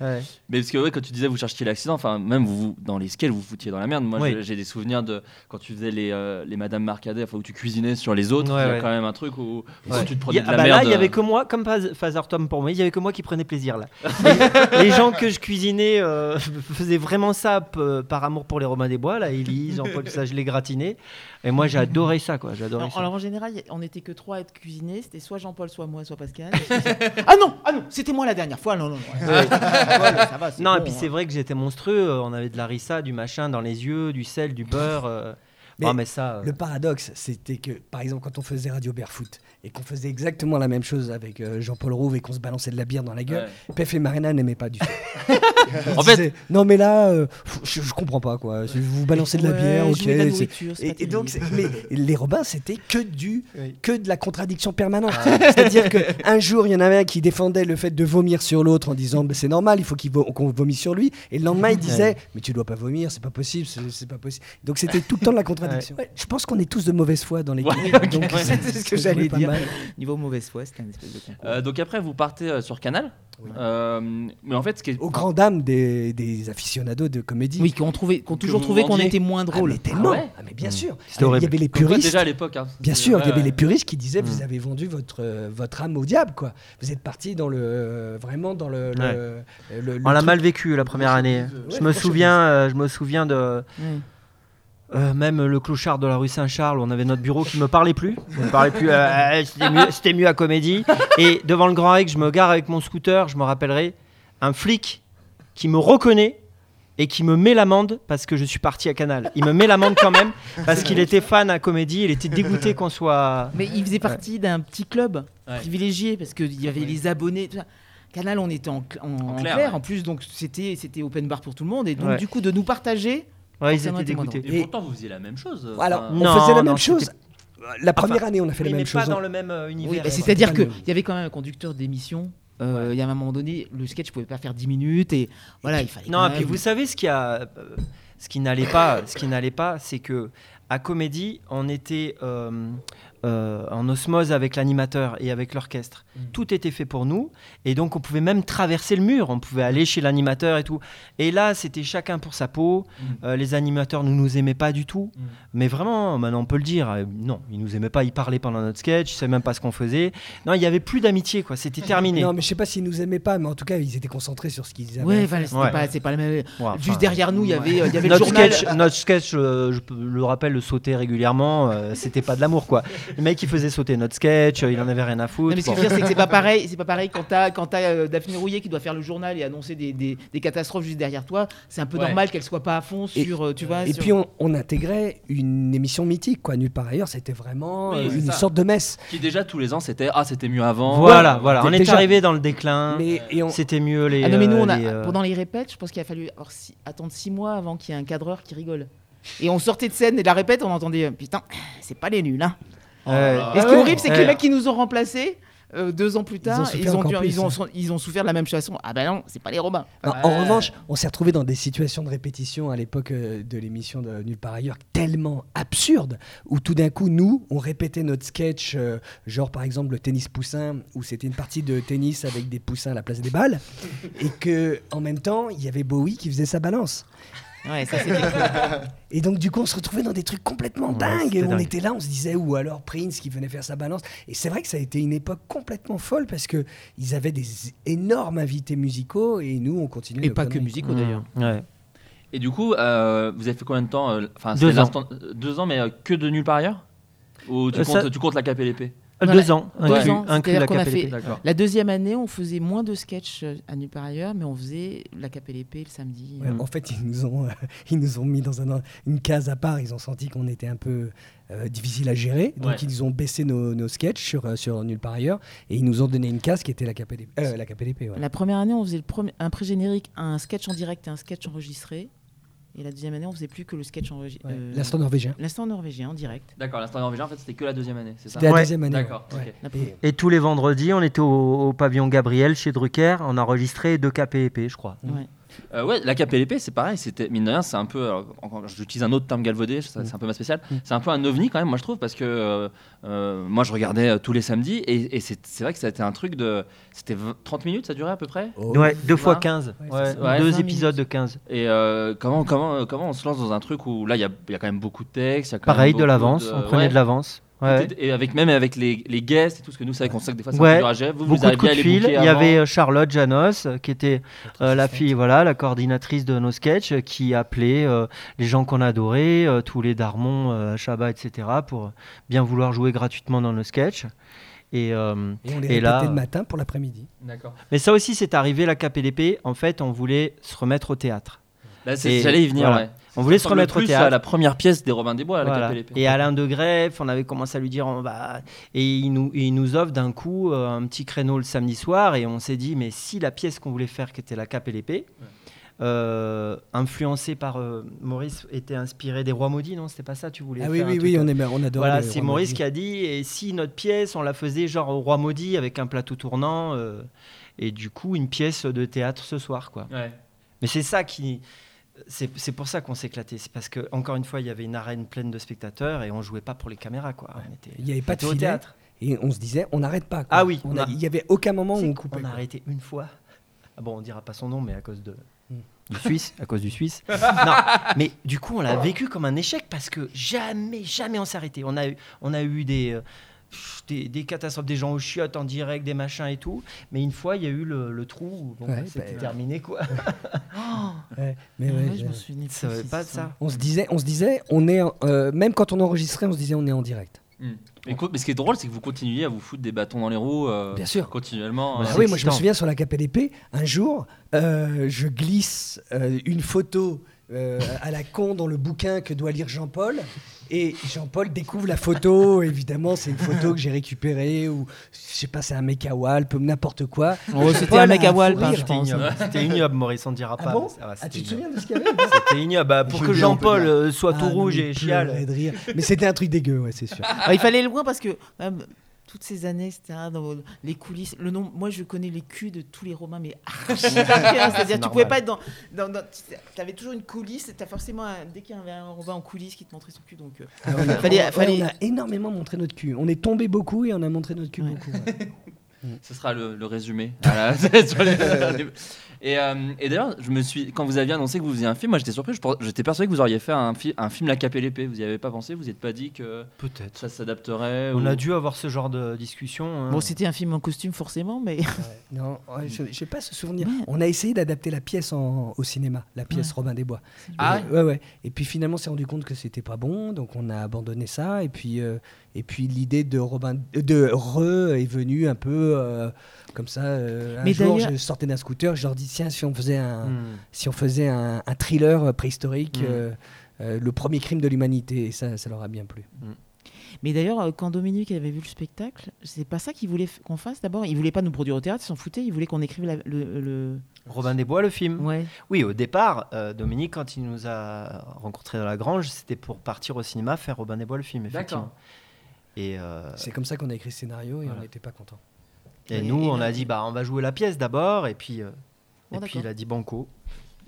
Ouais. Mais parce que ouais, quand tu disais vous cherchiez l'accident, enfin même vous, vous- dans les sketchs vous vous foutiez dans la merde. Moi Oui. j'ai- j'ai des souvenirs de quand tu faisais les, euh, les Madame Marcadet, enfin où tu cuisinais sur les autres. Ouais, il y a ouais. quand même un truc où, où Ouais. tu te prenais a- de ah la bah merde. Là, il y avait que moi, comme Phaser Tom pour moi, il y avait que moi qui prenais plaisir là. les, les gens que je cuisinais euh, faisaient vraiment ça p- par amour pour les Romains des Bois, là, Élise, Jean-Paul, tout ça, je les gratinais. Et moi, j'ai adoré ça, quoi. Adoré Alors, ça. alors, en général, on n'était que trois à être cuisinés. C'était soit Jean-Paul, soit moi, soit Pascal. ah non, ah non, c'était moi la dernière fois. Non, non, non. Ouais, ça va, c'est Non, et puis hein. c'est vrai que j'étais monstrueux. euh, On avait de la rissa, du machin dans les yeux, du sel, du beurre. Mais Non, mais ça. euh, Le paradoxe, c'était que, par exemple, quand on faisait Radio Barefoot et qu'on faisait exactement la même chose avec euh, Jean-Paul Rouve et qu'on se balançait de la bière dans la gueule, Ouais. Pef et Marina n'aimaient pas du tout. Ils En fait- disaient, non mais là, euh, je, je comprends pas quoi. Vous balancez de la Ouais, bière, ok. la c'est- nourriture, c'est Et, donc, mais les Robins, c'était que du, Oui. que de la contradiction permanente. C'est-à-dire qu'un jour, il y en avait un qui défendait le fait de vomir sur l'autre en disant, bah, c'est normal, il faut qu'il vo- qu'on vomisse sur lui. Et le lendemain, il disait, mais tu dois pas vomir, c'est pas possible, c'est c'est pas possible. Donc c'était tout le temps de la contradiction. Ouais, je pense qu'on est tous de mauvaise foi dans les Ouais, Donc ouais. c'est ce que j'allais dire. mal. Niveau mauvaise foi, c'était un espèce de concours. Euh, donc après vous partez euh, sur Canal. Euh, mais en fait ce qui est Aux grandes dames des, des aficionados de comédie. Oui, qu'on trouvait, qu'on toujours vous trouvé qu'on était moins Ah, drôle. mais tellement. Ah ouais Ah, mais bien sûr. C'était il y avait les puristes. déjà à l'époque. hein. Bien sûr, il y avait les puristes qui disaient vous avez vendu votre euh, votre âme au diable quoi. Vous êtes parti dans le euh, vraiment dans le, le- Ouais. le- le On l'a mal vécu la première année. Je me souviens, je me souviens de Ouais. Euh, même le clochard de la rue Saint-Charles. On avait notre bureau qui me parlait plus. Il me parlait plus. euh, euh, c'était mieux, c'était mieux à comédie. Et devant le Grand Rex, je me gare avec mon scooter. Je me rappellerai un flic qui me reconnaît et qui me met l'amende parce que je suis parti à Canal. Il me met l'amende quand même parce qu'il était fan à comédie. Il était dégoûté qu'on soit. Mais il faisait partie d'un petit club Ouais. privilégié parce qu'il y avait les abonnés. tout ça. Canal, on était en, cl- en- en clair, clair, ouais. en plus, donc c'était c'était open bar pour tout le monde. Et donc, Ouais. du coup, de nous partager. Ouais, ils étaient dégoûtés. Et, Et- pourtant vous faisiez la même chose. Alors, enfin, on Non, faisait la non, même chose. La première Enfin, année, on a fait Oui, la mais même pas chose. dans le même euh, Oui, univers. bah, C'est-à-dire pas qu'il y avait quand même un conducteur d'émission. Euh, Il y a un moment donné, le sketch pouvait pas faire 10 minutes et voilà, il fallait. Non, quand et puis vous savez ce qui a, euh, ce qui n'allait pas, ce qui n'allait pas, c'est que à comédie, on était euh, euh, en osmose avec l'animateur et avec l'orchestre. Mm. Tout était fait pour nous, et donc on pouvait même traverser le mur. On pouvait aller chez l'animateur et tout. Et là, c'était chacun pour sa peau. Mm. Euh, les animateurs ne nous aimaient pas du tout, mais vraiment, maintenant on peut le dire. euh, non, ils nous aimaient pas. Ils parlaient pendant notre sketch, ils savaient même pas ce qu'on faisait. Non, il y avait plus d'amitié, quoi. C'était terminé. Non, mais je sais pas s'ils nous aimaient pas, mais en tout cas, ils étaient concentrés sur ce qu'ils avaient. Ouais, à enfin, faire. c'était Ouais. pas, c'est pas la même. Ouais, enfin, Juste derrière nous, il y avait, il y avait le notre journal. sketch, notre sketch euh, je le rappelle, le sauter régulièrement, euh, c'était pas de l'amour quoi. Le mec il faisait sauter notre sketch, il en avait rien à Non, foutre. mais ce que je veux dire, c'est que c'est pas pareil. C'est pas pareil quand t'as quand t'as euh, Daphné Rouillet qui doit faire le journal et annoncer des, des, des catastrophes juste derrière toi. C'est un peu Ouais. normal qu'elle soit pas à fond Et- sur, euh, tu vois. Et sur- puis on, on intégrait une émission mythique, quoi. Nulle part ailleurs, c'était vraiment Oui, euh, une sorte de messe. Qui déjà tous les ans c'était ah c'était mieux avant. Voilà, voilà, on est Déjà- arrivé dans le déclin. Mais et on, C'était mieux les. Ah non mais nous on a les, euh, pendant les répètes, je pense qu'il a fallu attendre six mois avant qu'il y ait un cadreur qui rigole. Et on sortait de scène et de la répète, on entendait putain, c'est pas les nuls. Hein. Ouais. Et ce qui est ouais. horrible, c'est que les mecs qui nous ont remplacés euh, deux ans plus Ils ont tard, ils ont, encore dû- plus, ils, ont, hein. ils ont souffert de la même façon. Ah bah non, c'est pas les Romains. Non, En revanche, on s'est retrouvé dans des situations de répétition à l'époque euh, de l'émission de Nulle part ailleurs tellement absurdes où tout d'un coup nous on répétait notre sketch euh, genre par exemple le tennis poussin où c'était une partie de tennis avec des poussins à la place des balles et que en même temps il y avait Bowie qui faisait sa balance. Ouais, ça. Et donc, du coup, on se retrouvait dans des trucs complètement Ouais, dingues. Et on dingue. était là, on se disait, ou alors Prince qui venait faire sa balance. Et c'est vrai que ça a été une époque complètement folle parce que ils avaient des énormes invités musicaux et nous, on continuait. Et pas que musicaux d'ailleurs. Ouais. Et du coup, euh, vous avez fait combien de temps euh, Enfin, Deux ans. Deux ans, mais euh, que de nulle part ailleurs? Ou tu, Euh, comptes, ça- tu comptes la KPLP Euh. Deux ans. Deux inclus- ans, inclus c'est-à-dire la KPLP. fait-. La deuxième année, on faisait moins de sketchs euh, à nulle part ailleurs, mais on faisait la KPLP le samedi. Ouais, En fait, ils nous ont, euh, ils nous ont mis dans un- une case à part. Ils ont senti qu'on était un peu euh, difficile à gérer. Donc, Ouais. ils ont baissé nos, nos sketchs sur, euh, sur Nulle part ailleurs. Et ils nous ont donné une case qui était la KPLP. euh, la KPLP ouais. La première année, on faisait le premier, un pré-générique, un sketch en direct et un sketch enregistré. Et la deuxième année, on faisait plus que le sketch enregistré. Ouais. L'instant norvégien. L'instant norvégien en direct. D'accord, l'instant norvégien, en fait, c'était que la deuxième année, c'est ça C'était la Ouais. deuxième année. D'accord, ouais. Et tous les vendredis, on était au, au pavillon Gabriel chez Drucker. On a enregistré deux KPLP, je crois. Ouais. Euh, ouais, la KPLP, c'est pareil. C'était mine de rien, c'est un peu. alors, J'utilise un autre terme galvaudé, ça, c'est un peu ma spéciale. Mm. C'est un peu un ovni quand même, moi je trouve, parce que euh, euh, moi je regardais euh, tous les samedis et, et c'est vrai que ça a été un truc de. C'était 20 30 minutes, ça durait à peu près? Oh. Ouais, deux fois Ouais. 15. Ouais, Ouais, c'est ça. deux épisodes de 15. Et euh, comment, comment, comment on se lance dans un truc où là il y a, il y a quand même beaucoup de textes. il y a quand même Pareil, de l'avance. On prenait ouais. de l'avance. Ouais. Et avec, même avec les, les guests et tout ce que nous, c'est vrai qu'on sait que des fois c'est Ouais. peu dur à gérer. Vous, vous de coups de les fil. Il y avait euh, Charlotte Janos, euh, qui était euh, la fille, voilà, la coordinatrice de nos sketchs, qui appelait euh, les gens qu'on adorait, euh, tous les Darmon, euh, Chabat, etc., pour bien vouloir jouer gratuitement dans nos sketchs. Et, euh, Et on les Et là- le matin pour l'après-midi. D'accord. mais ça aussi, c'est arrivé la KPDP. En fait, on voulait se remettre au théâtre. Là, c'est- Et j'allais y venir. voilà. ouais. On voulait se remettre au théâtre. à la première pièce des Robins des Bois, à la Voilà. Et Alain de Greff, on avait commencé à lui dire on va et il nous, il nous offre d'un coup euh, un petit créneau le samedi soir et on s'est dit mais si la pièce qu'on voulait faire qui était la KPLP euh, influencée par euh, Maurice était inspirée des Rois maudits non? C'était pas ça tu voulais Ah oui, faire oui, oui, on, aimait, on adorait. voilà c'est Maurice Maudits. qui a dit et si notre pièce on la faisait genre au Roi maudit avec un plateau tournant euh, et du coup une pièce de théâtre ce soir quoi Ouais. mais c'est ça qui. C'est pour ça qu'on s'éclatait. C'est parce que, encore une fois, il y avait une arène pleine de spectateurs et on jouait pas pour les caméras. Quoi. On était, Il n'y avait pas on de filet. théâtre. Et on se disait, on n'arrête pas. quoi. Ah oui, On on a- a- il n'y avait aucun moment où on coupait. a quoi. arrêté une fois. Ah bon, on dira pas son nom, mais à cause de. Hmm. Du Suisse, à cause du Suisse. non, mais du coup, on l'a vécu comme un échec parce que jamais, jamais on s'est arrêté. On a eu, on a eu des, euh, des, des catastrophes, des gens aux chiottes en direct, des machins et tout. Mais une fois, il y a eu le, le trou. où, Bon, Ouais, bah, c'était bah, terminé quoi. Ouais, mais Ah ouais, ouais, je me Ça pas de ça. on se disait, on se disait, on est, en- euh, même quand on enregistrait, on se disait, on est en direct. Mais, co- mais ce qui est drôle, c'est que vous continuiez à vous foutre des bâtons dans les roues euh, Bien sûr. continuellement. Ouais, euh, Ah oui, moi je me souviens sur la KPLP, un jour, euh, je glisse euh, une photo euh, à la con dans le bouquin que doit lire Jean-Paul. Et Jean-Paul découvre la photo, évidemment, c'est une photo que j'ai récupérée, ou je sais pas, c'est un mec à Walp, n'importe quoi. Oh, c'était un mec à Walp, hein, C'était ignoble. Maurice, on ne dira Ah pas. bon Ah, Ah, tu te souviens de ce qu'il y avait C'était ignoble. Bah, pour Je que Jean-Paul euh, soit Ah, tout non, rouge et chiale. Mais c'était un truc dégueu, ouais, c'est sûr. Ah, il fallait aller loin parce que même, toutes ces années, etc., dans les coulisses, le nom, moi je connais les culs de tous les Romains, mais C'est-à-dire, tu pouvais pas être dans. dans, dans tu avais toujours une coulisse, tu as forcément, un- dès qu'il y avait un Romain en coulisses qui te montrait son cul, donc. euh, Ah, on, a, Fallait- ouais, fallait- on a énormément montré notre cul. On est tombé beaucoup et on a montré notre cul Ouais. beaucoup. ouais. Ce sera le, le résumé. Voilà, et euh, et d'ailleurs, je me suis, quand vous aviez annoncé que vous faisiez un film, moi j'étais surpris. J'étais persuadé que vous auriez fait un, fi- un film La KPLP. Vous y avez pas pensé Vous n'y êtes pas dit que Peut-être. ça s'adapterait On ou- a dû avoir ce genre de discussion. hein. Bon, c'était un film en costume, forcément, mais. Non, ouais, je n'ai pas ce souvenir. Ouais. On a essayé d'adapter la pièce en- au cinéma, la pièce Robin des Bois. Ah Et, ouais, ouais. Et puis finalement, on s'est rendu compte que c'était pas bon, donc on a abandonné ça. Et puis, euh, et puis l'idée de Robin de Re est venue un peu euh, comme ça. euh, un Mais jour, je sortais d'un scooter, je leur dis tiens, si on faisait un, Hmm. si on faisait un, un thriller préhistorique. Mm. euh, euh, le premier crime de l'humanité, et ça, ça leur a bien plu. Mais d'ailleurs, quand Dominique avait vu le spectacle, c'est pas ça qu'il voulait qu'on fasse d'abord? Il voulait pas nous produire au théâtre, il s'en foutait. Il voulait qu'on écrive la- le, le- Robin des Bois, le film. Ouais. Oui, au départ, euh, Dominique, quand il nous a rencontrés dans la grange, c'était pour partir au cinéma faire Robin des Bois, le film, effectivement. Et, euh, C'est comme ça qu'on a écrit ce scénario et Voilà. on n'était pas content. et Et- nous, et on a dit, bah, on va jouer la pièce d'abord, et puis, euh, Bon, et puis d'accord. il a dit banco.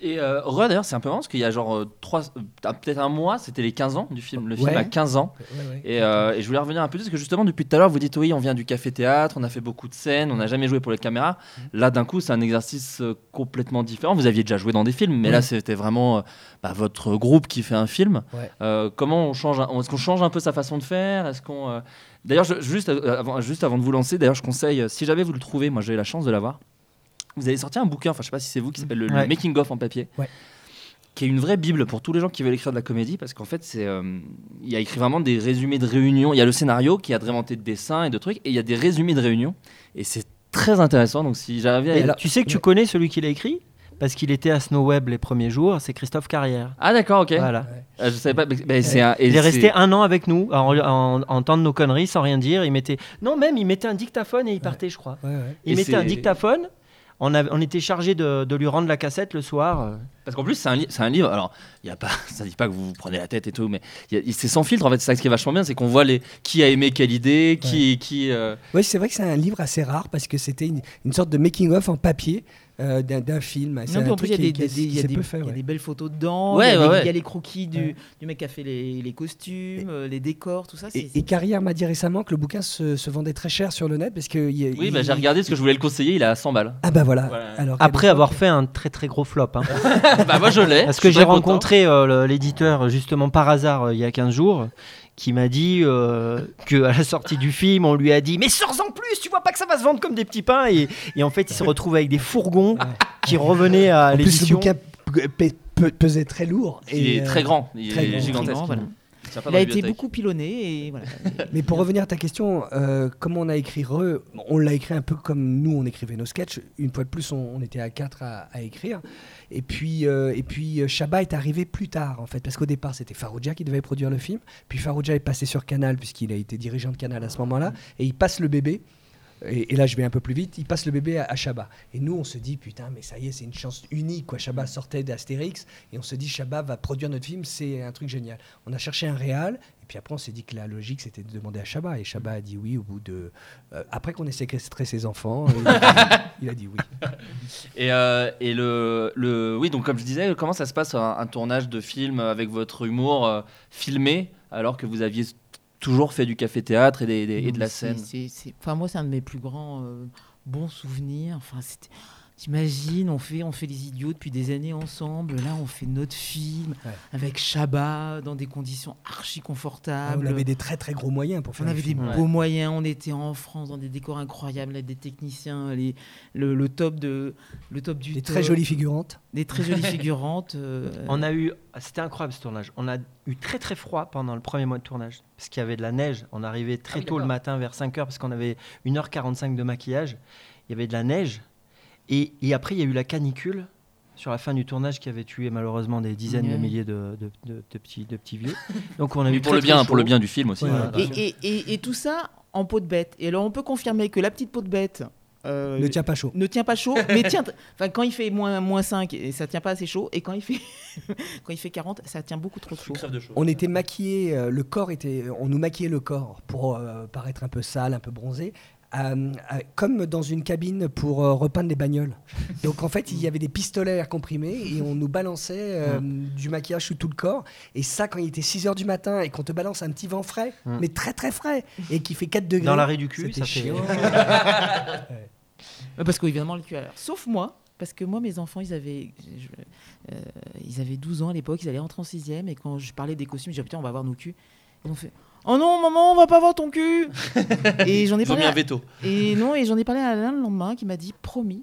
Et euh, Re, d'ailleurs, c'est un peu marrant parce qu'il y a genre euh, trois, euh, peut-être un mois, c'était les 15 ans du film. Le film a 15 ans. Ouais, ouais. Et, euh, et je voulais revenir un peu parce que justement, depuis tout à l'heure, vous dites oui, on vient du café-théâtre, on a fait beaucoup de scènes, on n'a jamais joué pour les caméras. Là, d'un coup, c'est un exercice complètement différent. Vous aviez déjà joué dans des films, mais là, c'était vraiment bah, votre groupe qui fait un film. Comment on change un- Est-ce qu'on change un peu sa façon de faire? Est-ce qu'on D'ailleurs, juste, avant, juste avant de vous lancer, d'ailleurs, je conseille, si jamais vous le trouvez, moi j'ai eu la chance de l'avoir, vous avez sorti un bouquin, enfin je sais pas si c'est vous, qui s'appelle le, le Ouais. Making of en papier, Ouais. qui est une vraie bible pour tous les gens qui veulent écrire de la comédie, parce qu'en fait, c'est, euh, il y a écrit vraiment des résumés de réunions. Il y a le scénario qui a inventé de dessins et de trucs, et il y a des résumés de réunions, et c'est très intéressant. Donc si j'arrive à Et alors- tu sais que tu ouais. connais celui qui l'a écrit? Parce qu'il était à Snow Web les premiers jours, c'est Christophe Carrière. ah d'accord, ok. Voilà. Euh, je savais pas. mais- mais c'est un- et Il est resté un an avec nous en, en, en temps de nos conneries sans rien dire. Il mettait non même il mettait un dictaphone et il partait je crois. Ouais, ouais. Il Et mettait un dictaphone. On, était chargé de, de lui rendre la cassette le soir. Parce qu'en plus, c'est un, li- un livre. Alors, il y a pas, ça dit pas que vous vous prenez la tête et tout, mais c'est sans filtre. En fait, c'est ça qui est vachement bien, c'est qu'on voit les qui a aimé quelle idée, qui, qui. euh, Ouais, c'est vrai que c'est un livre assez rare parce que c'était une, une sorte de making-of en papier euh, d'un film. Non, en plus, il y a truc des, y y a belles photos dedans. Ouais, il, y a ouais, des- ouais. il y a les croquis du, Ouais. du mec qui a fait les, les costumes, euh, les décors, tout ça. Et, et Carrière m'a dit récemment que le bouquin se, se vendait très cher sur le net parce que. il y a- Oui, bah, j'ai regardé parce que je voulais le conseiller, il est à 100 balles. Ah bah voilà. Voilà. Alors, Après avoir l'époque- fait un très très gros flop. hein. bah, moi, je l'ai. Parce que j'ai rencontré euh, l'éditeur justement par hasard euh, il y a 15 jours qui m'a dit euh, que à la sortie du film on lui a dit mais sors-en plus tu vois pas que ça va se vendre comme des petits pains et, et en fait il se retrouve avec des fourgons qui revenaient à En plus, le l'édition pesait très lourd. Il et, est euh, très grand, il très est grand. gigantesque. Très grand, voilà. Il a été beaucoup pilonné et voilà. Mais pour revenir à ta question, euh, comment on a écrit Re On l'a écrit un peu comme nous, on écrivait nos sketchs. Une fois de plus, on, on était à quatre à, à écrire. Et puis, euh, et puis euh, Chabat est arrivé plus tard, en fait, parce qu'au départ, c'était Farouja qui devait produire le film. Puis Farouja est passé sur Canal, puisqu'il a été dirigeant de Canal à ce moment-là. Et il passe le bébé. Et, là, je vais un peu plus vite. Il passe le bébé à, à Chabat. Et nous, on se dit, putain, mais ça y est, c'est une chance unique. Quoi. Chabat sortait d'Astérix. Et on se dit, Chabat va produire notre film. C'est un truc génial. On a cherché un réal. Et puis après, on s'est dit que la logique, c'était de demander à Chabat. Et Chabat a dit oui au bout de. euh, après qu'on ait séquestré ses enfants, il a dit, oui. Et, euh, et le, le, oui, donc comme je disais, comment ça se passe un, un tournage de film avec votre humour euh, filmé alors que vous aviez toujours fait du café-théâtre et, des- des- et de la scène Enfin, moi, c'est un de mes plus grands euh, bons souvenirs. Enfin, c'était- T'imagines, on fait, on fait les idiots depuis des années ensemble. Là, on fait notre film Ouais. avec Chabat dans des conditions archi confortables. on avait des très très gros moyens pour faire On avait des beaux moyens, on était en France dans des décors incroyables, des techniciens, les, le, le top de, le top du Des top, très jolies figurantes. des très jolies figurantes. euh, On a eu, c'était incroyable ce tournage. On a eu très très froid pendant le premier mois de tournage parce qu'il y avait de la neige. On arrivait très Ah oui, tôt le matin vers 5h parce qu'on avait 1h45 de maquillage. Il y avait de la neige et, et après il y a eu la canicule sur la fin du tournage qui avait tué malheureusement des dizaines de milliers de, de- de- de petits, de petits vieux. Donc on a eu pour très, le bien, pour le bien du film aussi. Ouais, ouais. et, et, et, et tout ça en peau de bête. Et alors, on peut confirmer que la petite peau de bête euh, Ne tient pas chaud. ne tient pas chaud, mais tient. Enfin, quand il fait moins, moins 5, et ça tient pas assez chaud, et quand il fait, quand il fait 40, ça tient beaucoup trop chaud. On était maquillés, euh, le corps était, on nous maquillait le corps pour euh, paraître un peu sale, un peu bronzé. Euh, euh, comme dans une cabine pour euh, repeindre les bagnoles. Donc en fait, il y avait des pistolets à air comprimé et on nous balançait euh, du maquillage sur tout le corps. Et ça, quand il était 6 heures du matin et qu'on te balance un petit vent frais, mais très très frais, et qui fait 4 degrés. Dans l'arrêt du cul, c'était ça fait- chiant. Euh, Parce qu'évidemment, le cul à l'air. Sauf moi, parce que moi, mes enfants, ils avaient, je- euh, ils avaient 12 ans à l'époque, ils allaient rentrer en 6 et quand je parlais des costumes, je disais putain, on va voir nos culs. Ils ont fait Oh non, maman, on va pas voir ton cul Et j'en ai Ils ont parlé. mis un à- veto. Et non, et j'en ai parlé à Alain le lendemain qui m'a dit promis,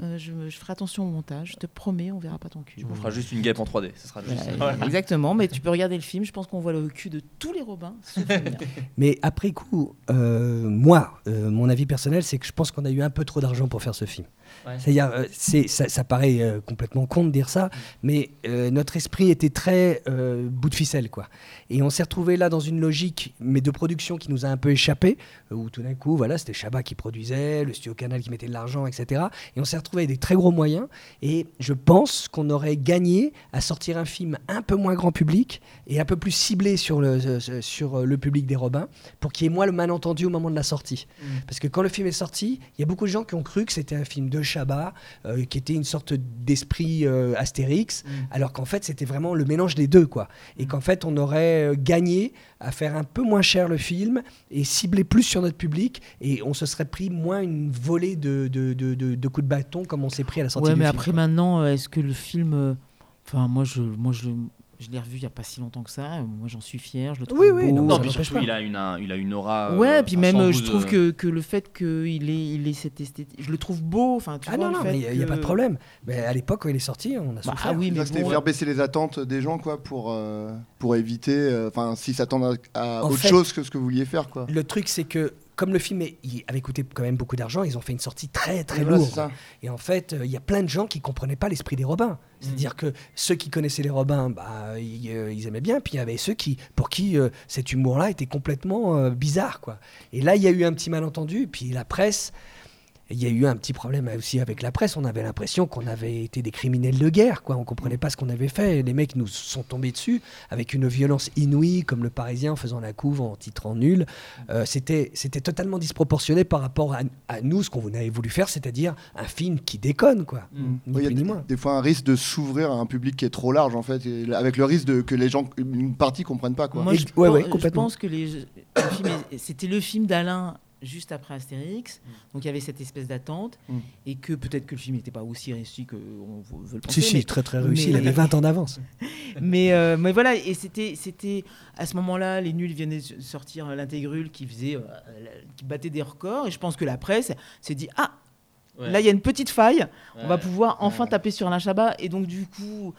euh, je, je ferai attention au montage, je te promets, on verra pas ton cul. On fera juste une guêpe en 3D. Ce sera juste. Voilà, Exactement, mais tu peux regarder le film, je pense qu'on voit le cul de tous les Robins. Mais après coup, euh, moi, euh, mon avis personnel, c'est que je pense qu'on a eu un peu trop d'argent pour faire ce film. Ouais. C'est-à-dire, euh, c'est, ça, ça paraît euh, complètement con de dire ça, mais euh, notre esprit était très euh, bout de ficelle, quoi. Et on s'est retrouvé là dans une logique, mais de production qui nous a un peu échappé, où tout d'un coup, voilà, c'était Chabat qui produisait, le studio Canal qui mettait de l'argent, etc. Et on s'est retrouvé avec des très gros moyens. Et je pense qu'on aurait gagné à sortir un film un peu moins grand public et un peu plus ciblé sur le, sur le public des Robins pour qu'il y ait moins le malentendu au moment de la sortie. Mm. Parce que quand le film est sorti, il y a beaucoup de gens qui ont cru que c'était un film de Euh, qui était une sorte d'esprit euh, Astérix, Mm. alors qu'en fait c'était vraiment le mélange des deux. quoi. Et qu'en fait on aurait euh, gagné à faire un peu moins cher le film et cibler plus sur notre public et on se serait pris moins une volée de, de, de- coups de bâton comme on s'est pris à la sortie Ouais, du mais film. après maintenant, euh, est-ce que le film. Enfin, moi, je, moi, je, je l'ai revu il y a pas si longtemps que ça. Moi, j'en suis fier. Je le trouve Oui, oui, beau. non, Non, puis surtout, il a une, un- il a une aura. euh, Ouais, puis un même, euh, je trouve de- que, que le fait qu'il ait, il ait cette esthétique. Je le trouve beau. Enfin, tu Ah vois, non, non, il n'y a que- pas de problème. Mais à l'époque, quand il est sorti, on a Bah, souffert. ah oui, mais C'était bon, faire baisser les attentes des gens, quoi, pour, euh, pour éviter, euh, enfin, s'ils s'attendent à, autre fait- chose que ce que vous vouliez faire, quoi. Le truc, c'est que comme le film est- il avait coûté quand même beaucoup d'argent, ils ont fait une sortie très très voilà, lourde. Et en fait, euh, il y a plein de gens qui comprenaient pas l'esprit des Robins. C'est-à-dire que ceux qui connaissaient les Robins, bah, ils, euh, ils aimaient bien. Puis il y avait ceux qui, pour qui euh, cet humour-là était complètement bizarre, quoi. Et là, il y a eu un petit malentendu. Puis la presse. Il y a eu un petit problème aussi avec la presse. On avait l'impression qu'on avait été des criminels de guerre. Quoi. On comprenait pas ce qu'on avait fait. Les mecs nous sont tombés dessus avec une violence inouïe, comme le Parisien en faisant la couve, en titrant nul. Euh, C'était c'était totalement disproportionné par rapport à, à nous, ce qu'on avait voulu faire, c'est-à-dire un film qui déconne, quoi. Ni Oui, il y a plus ni des- moins. des fois un risque de s'ouvrir à un public qui est trop large en fait, et avec le risque de que les gens, une partie comprennent pas quoi. Moi, Et- je, ouais, pen- ouais, je complètement. pense que les, le c'était le film d'Alain juste après Astérix. Donc il y avait cette espèce d'attente. Mm. Et que peut-être que le film n'était pas aussi réussi qu'on veut le penser. Si, si, mais- très très réussi. mais- Il avait 20 ans d'avance. mais, euh, mais voilà, et c'était, c'était à ce moment-là, les nuls venaient de sortir l'intégrule qui faisait, euh, la- qui battait des records, et je pense que la presse s'est dit ah Ouais. là il y a une petite faille, on va pouvoir enfin Ouais. taper sur Alain Chabat, et donc du coup,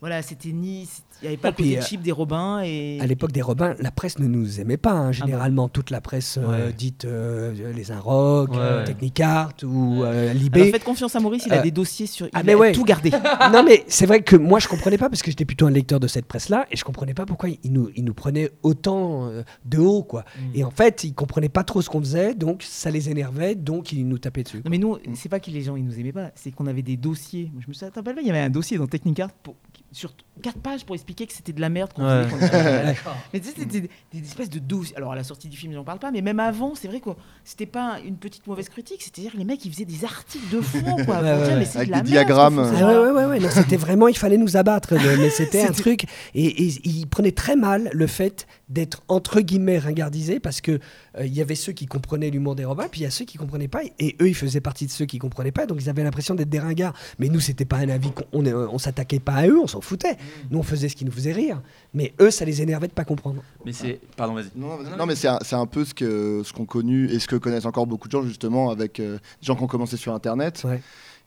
voilà, c'était ni, il n'y avait pas le côté euh, cheap des Robins et À l'époque des Robins, la presse ne nous aimait pas. hein. Généralement, toute la presse euh, Ouais. dite euh, Les Inrocks, Ouais, euh, ouais. Technicart ou euh, Alors Libé. faites confiance à Maurice, il a des dossiers sur, il ah, a mais ouais. tout gardé. non mais c'est vrai que moi je comprenais pas parce que j'étais plutôt un lecteur de cette presse là et je comprenais pas pourquoi ils nous, ils nous prenaient autant euh, de haut quoi. Et en fait ils comprenaient pas trop ce qu'on faisait donc ça les énervait donc ils nous tapaient dessus. Non mais nous, c'est pas que les gens ils nous aimaient pas, c'est qu'on avait des dossiers. Je me souviens, t'as pas il y avait un dossier dans Technicart pour, sur quatre pages pour expliquer que c'était de la merde qu'on Ouais. faisait. mais tu sais, c'était des, des espèces de dossiers. Alors à la sortie du film, j'en parle pas, mais même avant, c'est vrai que c'était pas une petite mauvaise critique, c'est-à-dire que les mecs ils faisaient des articles de fond quoi. pour Ouais, dire, ouais, mais c'est Avec de la des merde, diagrammes. Ah ouais, ouais, ouais, ouais, non, c'était vraiment, il fallait nous abattre, mais c'était un truc. Et, et ils prenaient très mal le fait d'être entre guillemets ringardisés parce que euh, il y avait ceux qui comprenaient l'humour des Robins, puis il y a ceux qui comprenaient pas, et eux ils faisaient partie de ceux qui comprenaient pas, donc ils avaient l'impression d'être des ringards. Mais nous, c'était pas un avis, qu'on- on, est- on s'attaquait pas à eux, on s'en foutait. Nous, on faisait ce qui nous faisait rire, mais eux, ça les énervait de pas comprendre. Mais c'est. Pardon, vas-y. Non, non, non, mais c'est un, c'est un peu ce que ce qu'ont connu et ce que connaissent encore beaucoup de gens justement avec euh, des gens qui ont commencé sur Internet, Ouais.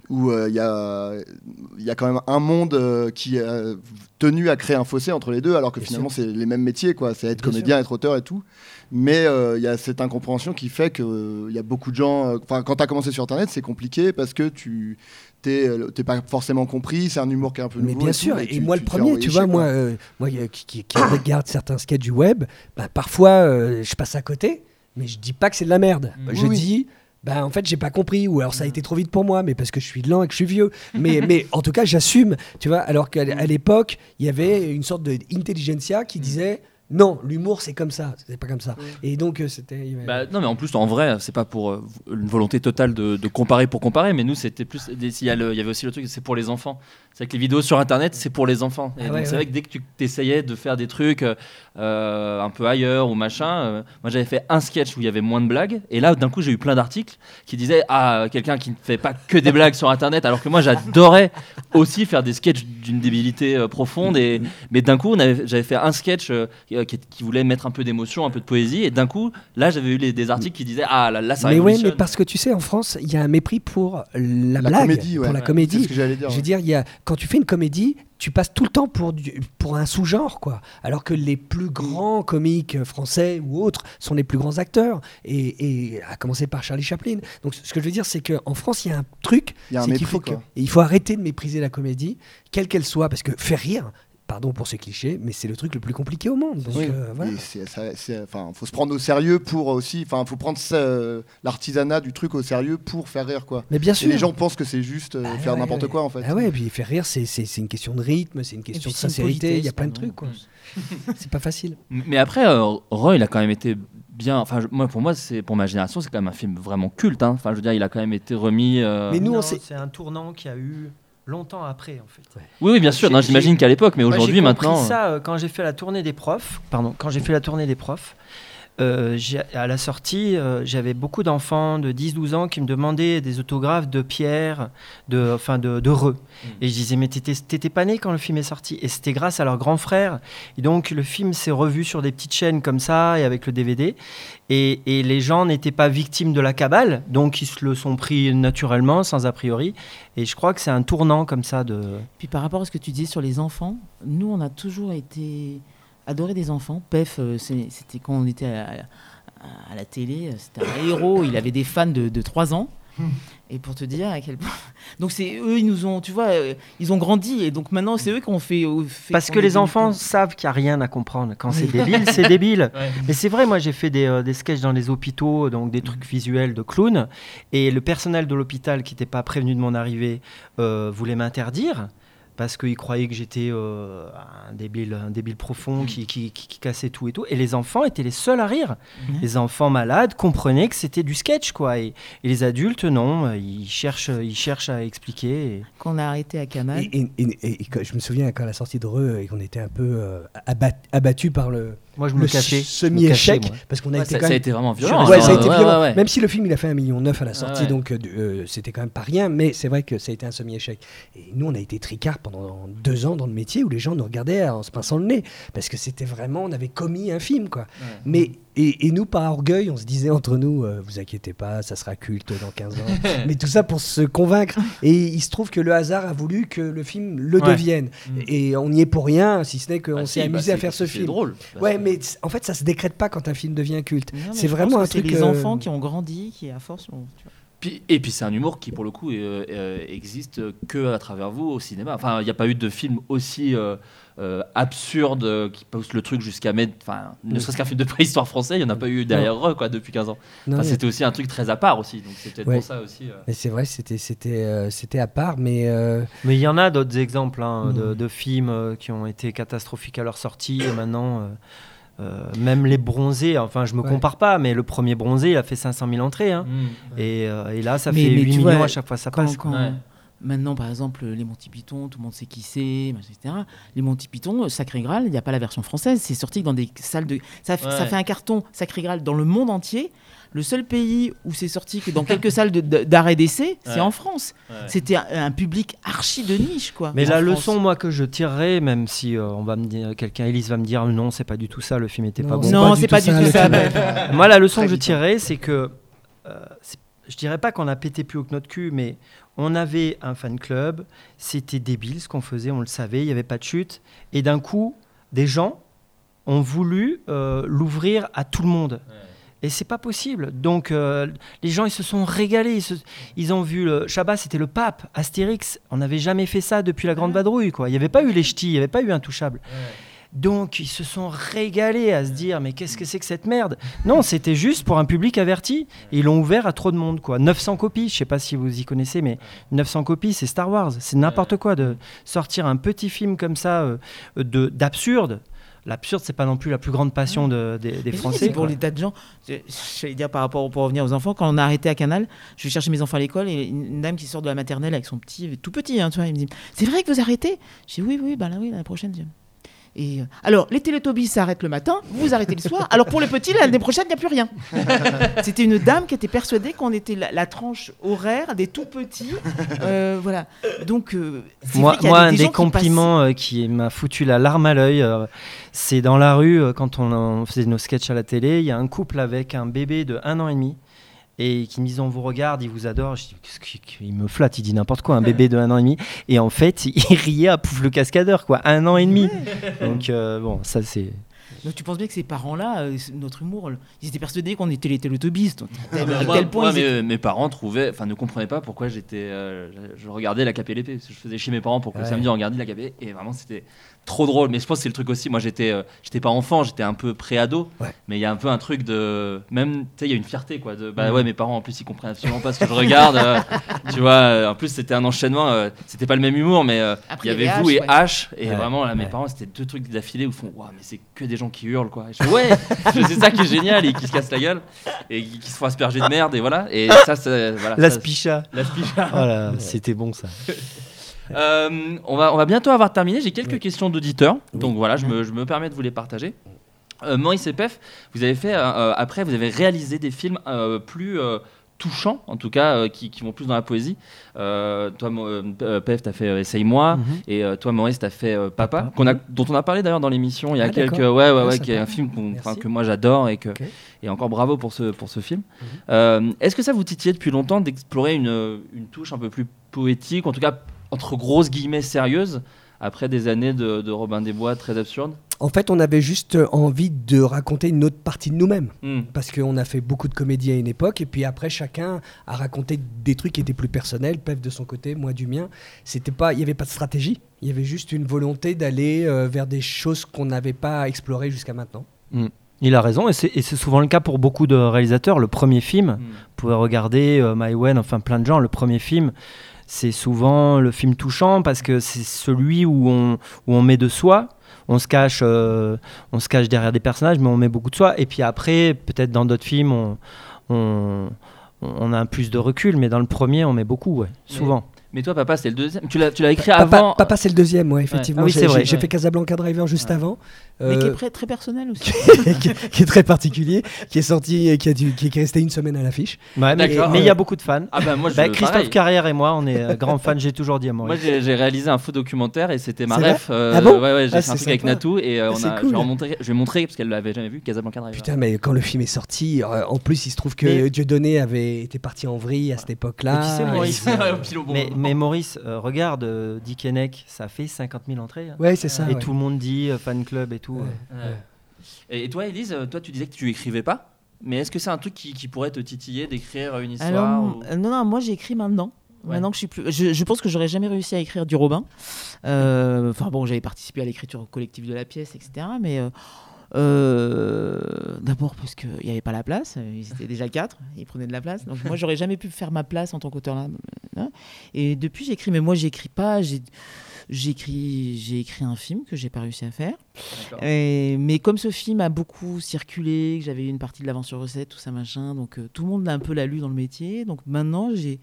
où euh, il y, a, il y a quand même un monde euh, qui a tenu à créer un fossé entre les deux, alors que Bien finalement c'est les mêmes métiers, quoi. C'est être Bien comédien, être auteur et tout. Mais euh, il y a cette incompréhension qui fait que euh, il y a beaucoup de gens. euh, Enfin, quand tu as commencé sur Internet, c'est compliqué parce que tu t'es euh, t'es pas forcément compris. C'est un humour qui est un peu Mais nouveau. bien tout, sûr, et et, tu- moi tu le premier, tu vois, moi, euh, moi euh, qui, qui- qui regarde certains sketchs du web, bah, parfois euh, je passe à côté, mais je dis pas que c'est de la merde. Mm. Je Oui, dis, bah, en fait, j'ai pas compris, ou alors ça a été trop vite pour moi, mais parce que je suis lent et que je suis vieux. Mais, mais en tout cas, j'assume, tu vois, alors qu'à l'époque, il y avait une sorte d'intelligentsia qui disait. Non, l'humour c'est comme ça, c'est pas comme ça. Et donc euh, c'était. Bah, non, mais en plus, en vrai, c'est pas pour euh, une volonté totale de, de comparer pour comparer, mais nous, c'était plus. Il y, avait aussi le truc, c'est pour les enfants. C'est que les vidéos sur internet, c'est pour les enfants. Et Ah donc, ouais, c'est ouais. vrai que dès que tu essayais de faire des trucs euh, un peu ailleurs ou machin, euh, moi j'avais fait un sketch où il y avait moins de blagues, et là, d'un coup, j'ai eu plein d'articles qui disaient Ah, quelqu'un qui ne fait pas que des blagues sur internet, alors que moi, j'adorais aussi faire des sketchs d'une débilité euh, profonde, et, mais d'un coup, j'avais fait un sketch euh, qui, qui voulait mettre un peu d'émotion, un peu de poésie, et d'un coup, là, j'avais eu les- des articles qui disaient Ah, là, là ça mais ouais, mais parce que tu sais, en France, il y a un mépris pour la, La blague, comédie, ouais. pour la comédie. C'est ce que j'allais dire. Je veux dire, il y a, quand tu fais une comédie, tu passes tout le temps pour, du- pour un sous-genre, quoi. Alors que les plus grands comiques français ou autres sont les plus grands acteurs, et, et à commencer par Charlie Chaplin. Donc, ce que je veux dire, c'est qu'en France, il y a un truc, Il y a un c'est qu'il mépris, faut que, il faut arrêter de mépriser la comédie, quelle qu'elle soit, parce que faire rire. Pardon pour ce cliché, mais c'est le truc le plus compliqué au monde. Donc, Oui. euh, voilà. Enfin, faut se prendre au sérieux pour aussi. Enfin, faut prendre ça, l'artisanat du truc au sérieux pour faire rire, quoi. Mais bien Et sûr. les gens pensent que c'est juste euh, Ah faire ouais, n'importe ouais. quoi, en fait. Ah ouais, et puis faire rire, c'est- une question de rythme, c'est une question puis de sincérité, il y a plein de trucs. quoi. c'est pas facile. Mais après, euh, Roy, il a quand même été bien. Enfin, je- moi, pour moi, c'est pour ma génération, c'est quand même un film vraiment culte. hein. Enfin, je veux dire, il a quand même été remis. euh, Mais nous, on Non, sait. c'est un tournant qui a eu longtemps après, en fait. Oui, oui, bien sûr. J'ai- J'imagine j'ai- qu'à l'époque, mais aujourd'hui, j'ai compris maintenant. ça euh, quand j'ai fait la tournée des profs. Pardon, quand j'ai fait la tournée des profs. Euh, à la sortie, euh, j'avais beaucoup d'enfants de 10-12 ans qui me demandaient des autographes de Pierre, de, enfin de, de Reux. Et je disais, mais t'étais t'étais pas né quand le film est sorti. Et c'était grâce à leur grand frère. Et donc, le film s'est revu sur des petites chaînes comme ça et avec le DVD. Et, et les gens n'étaient pas victimes de la cabale. Donc, ils se le sont pris naturellement, sans a priori. Et je crois que c'est un tournant comme ça de. Puis par rapport à ce que tu disais sur les enfants, nous, on a toujours été adorés des enfants. Pef, euh, c'était quand on était à, à- à la télé, euh, c'était un héros, il avait des fans de, de 3 ans. Et pour te dire à quel point. Donc c'est eux, ils nous ont, tu vois, euh, ils ont grandi. Et donc maintenant, c'est eux qui ont fait. fait- Parce que les enfants savent qu'il n'y a rien à comprendre. Quand c'est débile, c'est débile. Mais c'est vrai, moi j'ai fait des, euh, des sketchs dans les hôpitaux, donc des trucs visuels de clowns. Et le personnel de l'hôpital qui n'était pas prévenu de mon arrivée euh, voulait m'interdire. Parce qu'il croyait que j'étais euh, un, débile, un débile profond qui, qui, qui- qui cassait tout et tout. Et les enfants étaient les seuls à rire. Les enfants malades comprenaient que c'était du sketch, quoi. Et, et les adultes, non, ils cherchent, ils cherchent à expliquer. et- Quand on a arrêté à Canal. Et, et- et- et que je me souviens quand la sortie de Reux et qu'on était un peu euh, abat- abattu par le, Moi, je me le cachais. semi-échec moi. parce qu'on a Ouais, été ça, quand ça a même été vraiment violent. Ouais, hein. ça a été Ouais, violent. ouais, ouais. Même si le film il a fait un million neuf à la sortie, ouais. donc euh, euh, c'était quand même pas rien, mais c'est vrai que ça a été un semi-échec. Et nous, on a été tricard pendant deux ans dans le métier où les gens nous regardaient en se pinçant le nez parce que c'était vraiment, on avait commis un film, quoi. Mais et, et nous, par orgueil, on se disait entre nous, euh, vous inquiétez pas, ça sera culte dans 15 ans. mais tout ça pour se convaincre. Et il se trouve que le hasard a voulu que le film le Ouais. devienne. Et on n'y est pour rien, si ce n'est qu'on Bah s'est si, bah amusé à c'est- faire ce c'est film. drôle. Bah, Ouais, c'est- mais en fait, ça se décrète pas quand un film devient culte. C'est vraiment un c'est truc. les euh, enfants qui ont grandi, qui à force. ont- tu vois. Puis- et puis c'est un humour qui, pour le coup, euh, existe que à travers vous au cinéma. Enfin, il n'y a pas eu de film aussi euh, euh, absurde qui pousse le truc jusqu'à mettre. Enfin, ne serait-ce qu'un film de préhistoire français, il n'y en a pas eu derrière eux quoi depuis 15 ans. Enfin, C'était aussi un truc très à part aussi. Donc c'est peut-être Ouais. pour ça aussi. euh. Mais c'est vrai, c'était c'était euh, c'était à part, mais euh, Mais il y en a d'autres exemples hein, de, Mm. de films euh, qui ont été catastrophiques à leur sortie. Et maintenant, euh, même les bronzés, enfin je me Ouais. compare pas, mais le premier bronzé, il a fait 500 000 entrées. hein. Mm. Et, euh, et là, ça Mais- fait mais 8 tu millions vois, à chaque fois ça quand- passe. quoi. quand- Ouais. Maintenant, par exemple, les Monty Python, tout le monde sait qui c'est, etc. Les Monty Python, Sacré Graal, il n'y a pas la version française. C'est sorti dans des salles de. Ça, ça fait un carton Sacré Graal dans le monde entier. Le seul pays où c'est sorti que dans quelques salles de- d'arrêt d'essai, c'est Ouais. en France. Ouais. C'était un, un public archi de niche, quoi. Mais la France. leçon, moi, que je tirerais, même si euh, on va me dire, quelqu'un, Elise va me dire, non, c'est pas du tout ça, le film était pas Non, bon. Non, c'est pas du tout ça. Moi, la leçon Très que je tirerais, c'est que euh, je dirais pas qu'on a pété plus haut que notre cul, mais on avait un fan club, c'était débile ce qu'on faisait, on le savait, il n'y avait pas de chute, et d'un coup, des gens ont voulu euh, l'ouvrir à tout le monde. Et c'est pas possible. Donc euh, les gens ils se sont régalés. Ils, se- ils ont vu le Chabat, c'était le pape. Astérix, on n'avait jamais fait ça depuis la Grande Vadrouille. Quoi. Il n'y avait pas eu les ch'tis, il n'y avait pas eu Intouchable. Donc ils se sont régalés à se dire mais qu'est-ce que c'est que cette merde? Non, c'était juste pour un public averti. Et ils l'ont ouvert à trop de monde. quoi. 900 copies, je sais pas si vous y connaissez, mais 900 copies, c'est Star Wars. C'est n'importe quoi de sortir un petit film comme ça euh, de d'absurde. L'absurde, c'est pas non plus la plus grande passion de- des, des Français. c'est pour les tas de gens. Je- J'allais dire par rapport pour revenir aux enfants, quand on a arrêté à Canal, je vais chercher mes enfants à l'école et une dame qui sort de la maternelle avec son petit, tout petit, hein, tu vois, il me dit C'est vrai que vous arrêtez? Je dis Oui, oui, bah là, oui, l'année prochaine. Et euh, alors, les Télétobies s'arrêtent le matin, vous arrêtez le soir. Alors pour les petits, l'année prochaine, il n'y a plus rien. C'était une dame qui était persuadée qu'on était la, la tranche horaire des tout petits. Euh, voilà. Donc, euh, c'est Moi, moi, des- un des qui compliments qui m'a foutu la larme à l'œil, euh, c'est dans la rue, quand on, on faisait nos sketchs à la télé, il y a un couple avec un bébé de un an et demi et qui me disent on vous regarde, il vous adore. Je dis qu'est-ce qu'il il me flatte, il dit n'importe quoi, un bébé de un an et demi. Et en fait, il riait à Pouf le cascadeur, quoi, un an et demi. Donc euh, bon, ça c'est. Donc tu penses bien que ces parents-là, euh, notre humour, ils étaient persuadés qu'on était les télétobistes. Donc, à Moi- quel point moi, mes, étaient- mes parents trouvaient, enfin ne comprenaient pas pourquoi j'étais, euh, je regardais la capée et l'épée. Parce que Je faisais chez mes parents pour que le Ouais. samedi on regardait la capée et vraiment c'était trop drôle. Mais je pense que c'est le truc aussi. Moi j'étais, euh, j'étais pas enfant, j'étais un peu pré-ado. Ouais. Mais il y a un peu un truc de, même, tu sais, il y a une fierté quoi. De, bah Mhm. ouais, mes parents en plus ils comprennent absolument pas ce que je regarde. euh, tu vois, euh, en plus c'était un enchaînement. euh, c'était pas le même humour, mais Après, il y avait vous H, et ouais. H et Ouais. vraiment là mes parents c'était deux trucs d'affilée où ils font, waouh mais c'est que des gens qui hurlent quoi. Et je fais, ouais, c'est ça qui est génial et qui se cassent la gueule et qui, qui se font asperger de merde et voilà. Et ça, c'est voilà. La spicha. la spicha. Voilà, c'était bon ça. Euh, on, va, on va bientôt avoir terminé. J'ai quelques questions d'auditeurs. Donc voilà, je me, je me permets de vous les partager. Euh, Maurice et Pef, vous avez fait, euh, après, vous avez réalisé des films plus touchants, en tout cas, qui, qui vont plus dans la poésie. Toi, Pef, t'as fait Essaye-moi. Mhm. Et toi, Maurice, t'as fait Papa, a, dont on a parlé d'ailleurs dans l'émission il y a Ah, quelques. Ouais, ouais, Ah, ouais, qui est un film que moi j'adore et que. Et encore bravo pour ce, pour ce film. Mhm. Est-ce que ça vous titillait depuis longtemps d'explorer une, une touche un peu plus poétique, en tout cas entre grosses guillemets sérieuses, après des années de, de Robin des Bois très absurdes En fait, on avait juste envie de raconter une autre partie de nous-mêmes. Hmm. Parce qu'on a fait beaucoup de comédie à une époque, et puis après, chacun a raconté des trucs qui étaient plus personnels, Pef de son côté, moi du mien. C'était pas, il n'y avait pas de stratégie, il y avait juste une volonté d'aller euh, vers des choses qu'on n'avait pas explorées jusqu'à maintenant. Il a raison, et c'est et c'est souvent le cas pour beaucoup de réalisateurs. Le premier film, Hmm. vous pouvez regarder euh, My Wen, enfin plein de gens, le premier film, c'est souvent le film touchant parce que c'est celui où on, où on met de soi. On se, cache, euh, on se cache derrière des personnages, mais on met beaucoup de soi. Et puis après, peut-être dans d'autres films, on, on, on a un plus de recul, mais dans le premier, on met beaucoup, ouais, souvent. Mais toi, papa, c'était le deuxième. Tu l'as tu l'as écrit Papa, avant. Papa, c'est le deuxième, ouais, effectivement. Ah oui, J'ai- c'est vrai. J'ai j'ai Ouais. fait Casablanca Driver juste Ouais. avant. Mais qui est euh, très, très personnel aussi. qui, est- qui est très particulier, qui est sorti, qui, a dû- qui est resté une semaine à l'affiche. Ouais, mais D'accord. mais il y a beaucoup de fans. Ah bah moi, je, Bah, Christophe pareil. Carrière et moi, on est euh, grands fans, j'ai toujours dit à Moi, Maurice. j'ai j'ai réalisé un faux documentaire et c'était ma C'est ref. euh, Ah bon Ouais, ouais, j'ai Ah, fait un c'est truc avec. Natou et euh, Ah, on c'est a, je, je vais montrer parce qu'elle l'avait jamais vu Casablanca Driver. Putain, mais quand le film est sorti, en plus, il se trouve que Dieudonné avait été parti en vrille à cette époque-là. Mais, Maurice, euh, regarde, euh, Dick Henneck, ça fait 50 000 entrées. hein. Ouais, c'est ça. et ouais. tout le monde dit euh, fan club et tout. Ouais. euh. Ouais. Et et toi, Elise, euh, toi, tu disais que tu écrivais pas. Mais est-ce que c'est un truc qui, qui pourrait te titiller d'écrire une histoire Alors, ou- euh, non, non, moi j'écris maintenant. Ouais. Maintenant que je suis plus, je, je pense que j'aurais jamais réussi à écrire du Robin. Euh, Enfin bon, j'avais participé à l'écriture collective de la pièce, etc. Mais euh, euh, d'abord parce qu'il n'y avait pas la place. euh, Ils étaient déjà quatre, ils prenaient de la place. Donc moi j'aurais jamais pu faire ma place en tant qu'auteur là. hein. Et depuis j'écris, mais moi j'écris pas. J'ai j'écris, j'ai écrit un film que j'ai pas réussi à faire. Et- mais comme ce film a beaucoup circulé, que j'avais eu une partie de l'aventure recette, tout ça machin, donc euh, tout le monde l'a un peu l'a lu dans le métier. Donc maintenant, j'ai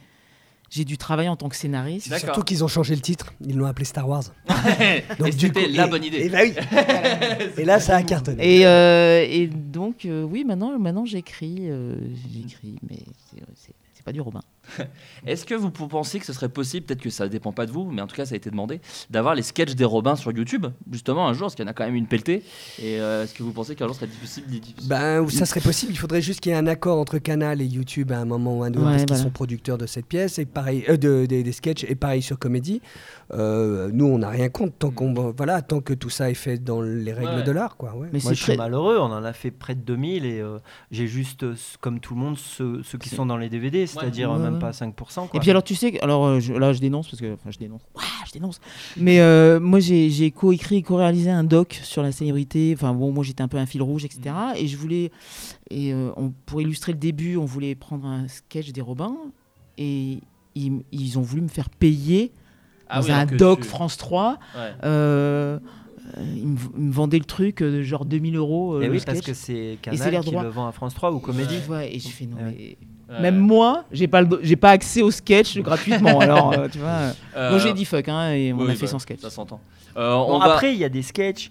j'ai dû travailler en tant que scénariste. Surtout qu'ils ont changé le titre, ils l'ont appelé Star Wars. et du c'était coup- la et- bonne idée. Et, bah oui. et là, ça a cartonné. Et, euh, et donc, euh, oui, maintenant, maintenant j'écris, euh, j'écris, mais c'est- c'est pas du Robin. Est-ce que vous pensez que ce serait possible, peut-être que ça dépend pas de vous, mais en tout cas ça a été demandé, d'avoir les sketchs des Robins sur YouTube, justement un jour, parce qu'il y en a quand même une pelletée. Et euh, est-ce que vous pensez qu'un jour ce serait difficile Ben, ça serait possible. Il faudrait juste qu'il y ait un accord entre Canal et YouTube à un moment ou un autre, Ouais, parce qu'ils voilà. sont producteurs de cette pièce et pareil, euh, de, des- des sketchs et pareil sur Comédie. Euh, nous, on n'a rien contre tant qu'on, voilà, tant que tout ça est fait dans les règles Ouais. de l'art, quoi. Ouais. Mais Moi, suis malheureux, on en a fait près de 2000 et euh, j'ai juste, comme tout le monde, ceux, ceux qui sont dans les DVD, c'est-à-dire Ouais, euh, même ouais. pas 5%. Et puis alors tu sais, que- alors euh, je- là je dénonce parce que, enfin je dénonce, Ouah, je dénonce. Mais euh, moi j'ai co-écrit, co-réalisé un doc sur la célébrité. Enfin bon, moi j'étais un peu un fil rouge, etc. Et je voulais, et euh, on, pour illustrer le début, on voulait prendre un sketch des Robins et ils, ils ont voulu me faire payer Ah dans oui, un doc tu- France 3. Ouais. euh, ils, me, me vendaient le truc euh, genre 2000 euros. euh, Et le oui, parce que c'est Canal qui droit. le vend à France 3 ou Comédie. Ouais, et je fais non Ouais. mais Ouais. même moi j'ai pas j'ai pas accès au sketch gratuitement alors euh, tu vois. euh, Euh, donc j'ai dit fuck hein, et on oui, a fait bah, sans sketch. Ça s'entend. Euh, on Bon, va- Après, il y a des sketchs.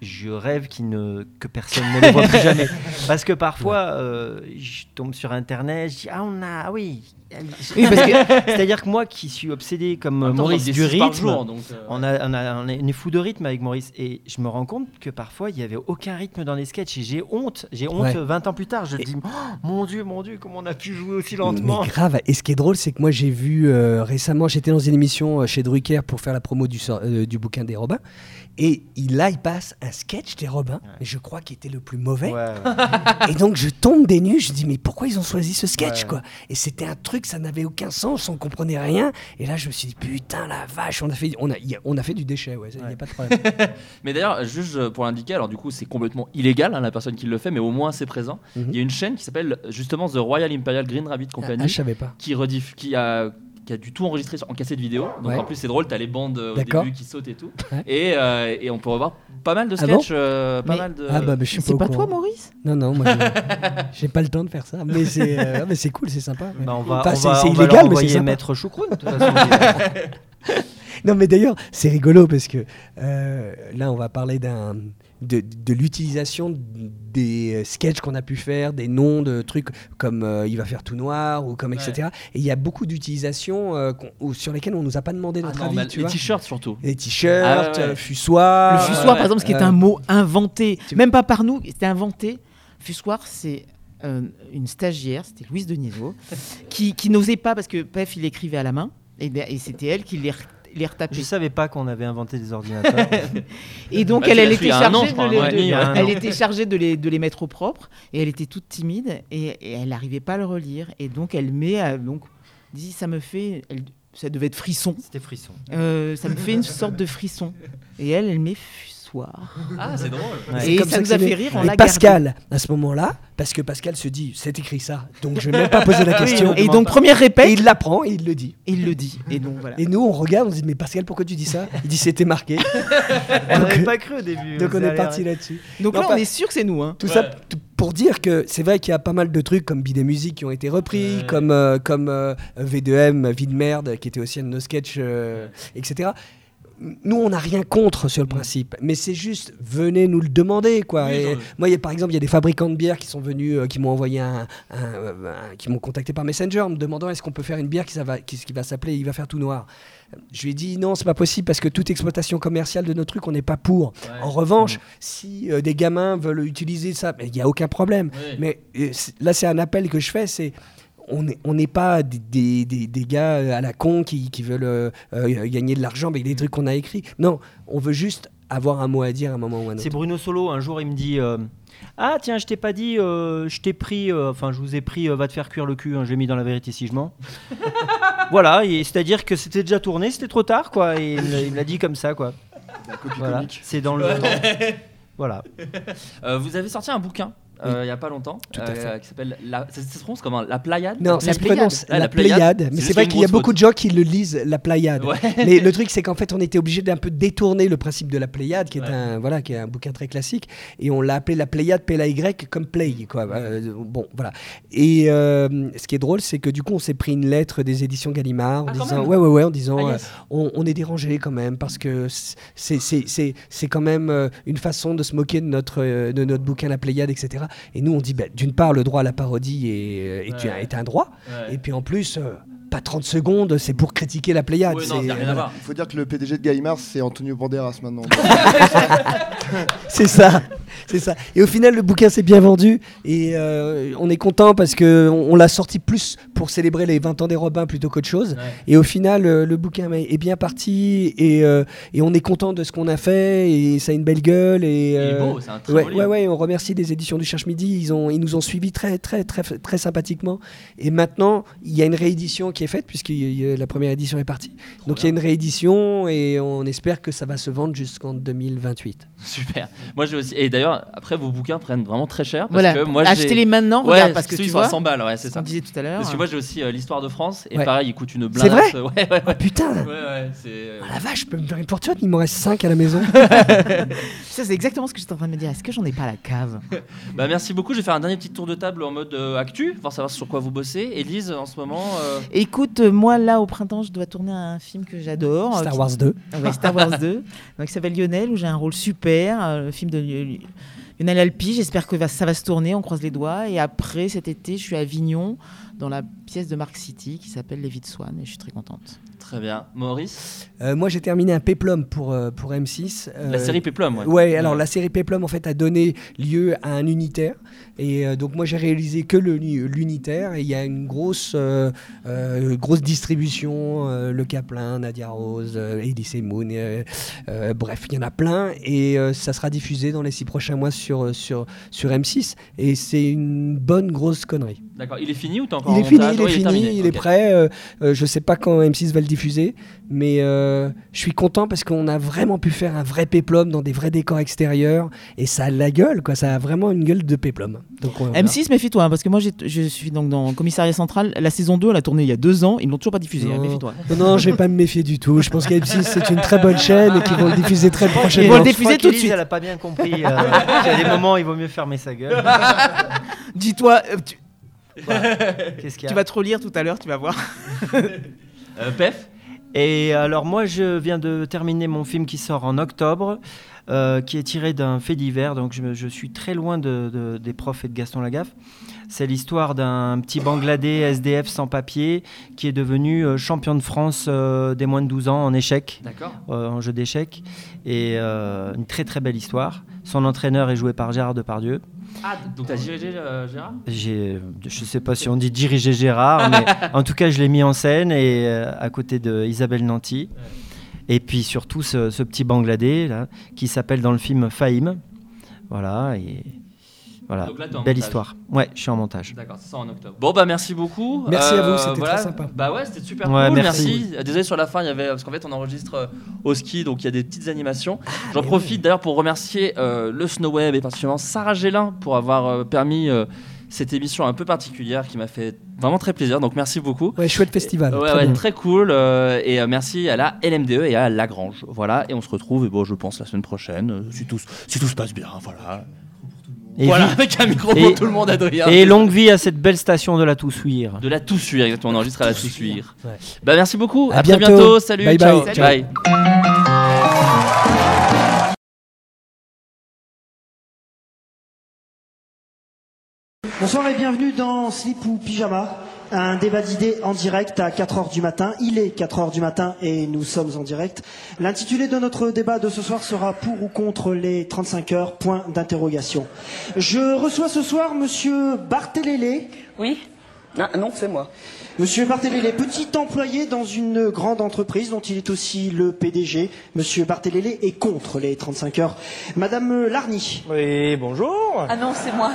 Je rêve ne, que personne ne les voit plus jamais. Parce que parfois, euh, je tombe sur Internet, je dis Ah, on a. Ah oui. C'est-à-dire que moi qui suis obsédé comme temps, Maurice du rythme, jour, donc, euh, on, a, on, a, on, est, on est fou de rythme avec Maurice. Et je me rends compte que parfois, il n'y avait aucun rythme dans les sketchs. Et j'ai honte. J'ai honte Ouais. euh, 20 ans plus tard. Je me dis Oh, Mon Dieu, mon Dieu, comment on a pu jouer aussi Mais lentement grave. Et ce qui est drôle, c'est que moi j'ai vu euh, récemment, j'étais dans une émission chez Drucker pour faire la promo du, euh, du bouquin des Robins, et il, là il passe un sketch des Robins, je crois qu'il était le plus mauvais. Ouais, ouais. Et donc je tombe des nues, je dis mais pourquoi ils ont choisi ce sketch quoi? Et c'était un truc, ça n'avait aucun sens, on comprenait rien. Et là je me suis dit putain la vache, on a fait, on a, y a- on a fait du déchet, ouais, il n'y a pas de problème. Mais d'ailleurs, juste euh, pour l'indiquer, alors du coup, c'est complètement illégal, hein, la personne qui le fait, mais au moins c'est présent. Mhm. Il y a une chaîne qui s'appelle justement The Royal Imperial Green Rabbit Company, Ah, je savais pas. qui rediff, qui a qui a du tout enregistré sur- en cassette vidéo. Donc Ouais. en plus c'est drôle, t'as les bandes euh, au début qui sautent et tout. Ouais. Et, euh, et on peut revoir pas mal de Ah bon sketchs, euh, pas Mais- mal de. Ah bah mais je suis pas toi, Maurice Non non, moi j'ai- pas le temps de faire ça, mais c'est, euh, mais c'est cool, c'est sympa. ouais. Bah, on va, Enfin, on c'est- va, c'est on va illégal, mais c'est envoyer sympa. Maître Choucroune. de toute façon. Non, mais d'ailleurs, c'est rigolo parce que euh, là, on va parler d'un, de, de l'utilisation des euh, sketchs qu'on a pu faire, des noms de trucs comme euh, Il va faire tout noir ou comme etc. Et il y a beaucoup d'utilisations euh, sur lesquelles on nous a pas demandé Ah notre non, avis. tu les t-shirts surtout. Les t-shirts, Ah ouais, ouais. euh, fussoirs. Le fussoir, ouais. par exemple, ce qui est Euh, un mot inventé, même pas par nous, c'était inventé. Fussoir, c'est euh, une stagiaire, c'était Louise Deniso, qui, qui n'osait pas parce que Pef, il écrivait à la main, et, et c'était elle qui les, les retapait. Je savais pas qu'on avait inventé des ordinateurs. Et donc, Bah, elle, était an, chargée crois, de les, de- elle était chargée les, de les mettre au propre, et elle était toute timide, et, et elle n'arrivait pas à le relire. Et donc, elle met, euh, donc, dit, ça me fait, elle- ça devait être frisson. C'était frisson. Euh, ça me fait une sorte de frisson. Et elle, elle met Ah, c'est drôle. Ouais. C'est Et comme ça nous a fait rire, on Et. Pascal, à ce moment-là, parce que Pascal se dit, c'est écrit ça, donc je vais même pas poser la question. Et donc, première Et répète, il l'apprend et il le dit. et il le dit. Et donc, voilà. Et nous, on regarde, on se dit, mais Pascal, pourquoi tu dis ça? Il dit, c'était marqué. On n'avait pas cru au début. Donc on est parti là-dessus. Donc Non, là, pas- on est sûr que c'est nous. Hein. Tout ça pour dire que c'est vrai qu'il y a pas mal de trucs comme Bidet Musique qui ont été repris, comme, euh, comme euh, V2M, Vie de merde, qui était aussi un de nos sketchs, euh, etc. Nous, on n'a rien contre sur le principe, mais c'est juste, venez nous le demander, quoi. Oui, Et genre- moi, y a, par exemple, il y a des fabricants de bières qui sont venus, euh, qui m'ont envoyé un, un- euh, un- qui m'ont contacté par Messenger, en me demandant est-ce qu'on peut faire une bière qui, ça va, qui, qui va s'appeler Il va faire tout noir. Je lui ai dit non, c'est pas possible parce que toute exploitation commerciale de nos trucs, on n'est pas pour. En revanche, si euh, des gamins veulent utiliser ça, il n'y a aucun problème. Oui. Mais euh, là, c'est un appel que je fais, c'est on n'est on pas des, des, des- des gars à la con qui, qui veulent euh, euh, gagner de l'argent avec des trucs qu'on a écrits. Non, on veut juste avoir un mot à dire à un moment ou à un C'est autre. Bruno Solo, un jour il me dit euh, Ah tiens, je t'ai pas dit, euh, je t'ai pris, euh, enfin je vous ai pris, euh, va te faire cuire le cul, hein, j'ai mis dans la vérité si je mens. voilà, et c'est-à-dire que c'était déjà tourné, c'était trop tard quoi, et il me l'a- il me l'a dit comme ça quoi. Voilà, c'est dans le. voilà. Euh, vous avez sorti un bouquin euh, il y a pas longtemps euh, qui s'appelle la... ça, se prononce comment? La Playade Non, ça se Pléiade. prononce la, la Pléiade. Mais c'est vrai qu'il y a beaucoup faute. de gens qui le lisent la Pléiade. Ouais. Mais le truc, c'est qu'en fait, on était obligé d'un peu détourner le principe de la Pléiade, qui est Ouais. un voilà, qui est un bouquin très classique, et on l'a appelé la Pléiade P Y comme play quoi. Euh, bon, voilà. Et euh, ce qui est drôle, c'est que du coup, on s'est pris une lettre des éditions Gallimard en Ah, disant ouais ouais ouais, en disant Ah, yes. euh, on, on est dérangé quand même parce que c'est c'est quand même une façon de se moquer de notre de notre bouquin la Pléiade, etc. Et nous, on dit bah, d'une part, le droit à la parodie est, est, Ouais. est un droit. Ouais. Et puis en plus, euh, pas 30 secondes, c'est pour critiquer la Pléiade. Non, voilà. voir. Il faut dire que le PDG de Gallimard, c'est Antonio Banderas maintenant. C'est ça, c'est ça. Et au final, le bouquin s'est bien vendu et euh, on est content parce que on, on l'a sorti plus pour célébrer les 20 ans des Robins plutôt qu'autre chose. Ouais. Et au final, euh, le bouquin est bien parti et, euh, et on est content de ce qu'on a fait et ça a une belle gueule et. Il est beau, c'est un très Ouais, beau ouais, ouais, on remercie les éditions du Cherche Midi. Ils, ont, ils nous ont suivis très, très, très, très sympathiquement. Et maintenant, il y a une réédition qui est faite, puisque la première édition est partie. Donc il y a une réédition et on espère que ça va se vendre jusqu'en 2028. Super. Moi j'ai aussi. Et d'ailleurs, après vos bouquins prennent vraiment très cher. Parce Voilà. que moi, j'ai- Achetez-les maintenant, Ouais, regarde, parce que tu ils sont à vois, 100 balles, ouais, c'est ce ça. disait tout à l'heure. Parce que moi j'ai aussi euh, l'histoire de France et Ouais. pareil, il coûte une blinde. C'est vrai Ouais, ouais. Ah putain Ouais, ouais, c'est. euh, Ah la vache, je peux me faire une fortune, il m'en reste 5 à la maison. Ça, c'est exactement ce que j'étais en train de me dire. Est-ce que j'en ai pas à la cave? Bah, merci beaucoup. Je vais faire un dernier petit tour de table en mode euh, actu, pour savoir sur quoi vous bossez. Élise, en ce moment. euh, Écoute, moi, là, au printemps, je dois tourner un film que j'adore. Star Wars 2. Ouais, Star Wars 2, donc, qui s'appelle Lionel, où j'ai un rôle super, euh, le film de Li- une année Alpi. J'espère que ça va se tourner. On croise les doigts. Et après, cet été, je suis à Avignon dans la pièce de Mark City qui s'appelle Les Vies de Swan. Et je suis très contente. Très bien. Maurice Euh, moi, j'ai terminé un péplum pour, euh, pour M6. La Euh, série Péplum, ouais. Ouais, alors la série Péplum en fait a donné lieu à un unitaire et donc moi j'ai réalisé que le l'unitaire et il y a une grosse grosse distribution le Kaplan, Nadia Rose, Elise Moon, bref il y en a plein et ça sera diffusé dans les six prochains mois sur sur sur M6 et c'est une bonne grosse connerie. D'accord. Il est fini ou t'es encore Il en est fini, montage il est Ouais, fini, terminé. il est Ok. prêt. euh, euh, je sais pas quand M6 va le diffuser, mais euh, je suis content parce qu'on a vraiment pu faire un vrai péplum dans des vrais décors extérieurs et ça a la gueule, quoi. Ça a vraiment une gueule de péplum. Donc, euh, voilà. M6, méfie-toi, hein, parce que moi, je suis donc dans Commissariat Central. La saison 2, elle a tourné il y a deux ans. Ils l'ont toujours pas diffusée. hein, Non. méfie-toi. Non, non, je vais pas me méfier du tout. Je pense que M6 c'est une très bonne chaîne et qu'ils vont le diffuser très Ils vont prochainement. le diffuser tout de suite. Elle a pas bien compris. euh, Il y a des moments, il vaut mieux fermer sa gueule. Dis-toi, euh, tu, Qu'est-ce qu'il y a tu vas trop lire tout à l'heure, tu vas voir. Euh, Pef Et alors moi, je viens de terminer mon film qui sort en octobre, euh, qui est tiré d'un fait divers, donc je, suis très loin de, de- des profs et de Gaston Lagaffe. C'est l'histoire d'un petit Bangladais SDF sans papier qui est devenu euh, champion de France euh, des moins de 12 ans en échecs, D'accord. euh, en jeu d'échecs, et euh, une très très belle histoire. Son entraîneur est joué par Gérard Depardieu. Ah, donc t'as dirigé euh, Gérard J'ai, je sais pas si on dit diriger Gérard, mais en tout cas, je l'ai mis en scène et euh, à côté de Isabelle Nanty. Et puis surtout ce, ce petit Bangladais là, qui s'appelle dans le film Fahim. Voilà et voilà, Donc là, t'es en belle montage. histoire. Ouais, je suis en montage. D'accord, c'est ça en octobre. Bon bah merci beaucoup. Merci à vous, c'était très sympa. Bah ouais, c'était super Ouais, cool. merci. Merci. Euh, Désolé sur la fin, il y avait parce qu'en fait on enregistre euh, au ski, donc il y a des petites animations. Ah, J'en profite d'ailleurs pour remercier euh, le Snowweb et particulièrement Sarah Gélin pour avoir euh, permis euh, cette émission un peu particulière qui m'a fait vraiment très plaisir. Donc merci beaucoup. Ouais, chouette festival. Ouais, très ouais, très cool. euh, et euh, merci à la LMDE et à Lagrange. Voilà, et on se retrouve, et bon, je pense, la semaine prochaine, euh, si, tout, si tout se passe bien. Voilà. Et, voilà, avec un micro et- pour tout le monde, Adrien. et longue vie à cette belle station de la Toussuire. De la Toussuire, exactement. On enregistre à la Toussuire. Ouais. Bah, merci beaucoup. À À, très bientôt. Salut. Bye ciao. bye. Bye. Bonsoir et bienvenue dans Slip ou Pyjama, un débat d'idées en direct à 4h du matin. Il est 4h du matin et nous sommes en direct. L'intitulé de notre débat de ce soir sera pour ou contre les 35 heures, point d'interrogation. Je reçois ce soir monsieur Barthéléle. Oui ah, Non, c'est moi. Monsieur Barthéléle, petit employé dans une grande entreprise dont il est aussi le PDG. Monsieur Barthéléle est contre les 35 heures. Madame Larny. Oui, bonjour. Ah non, c'est moi.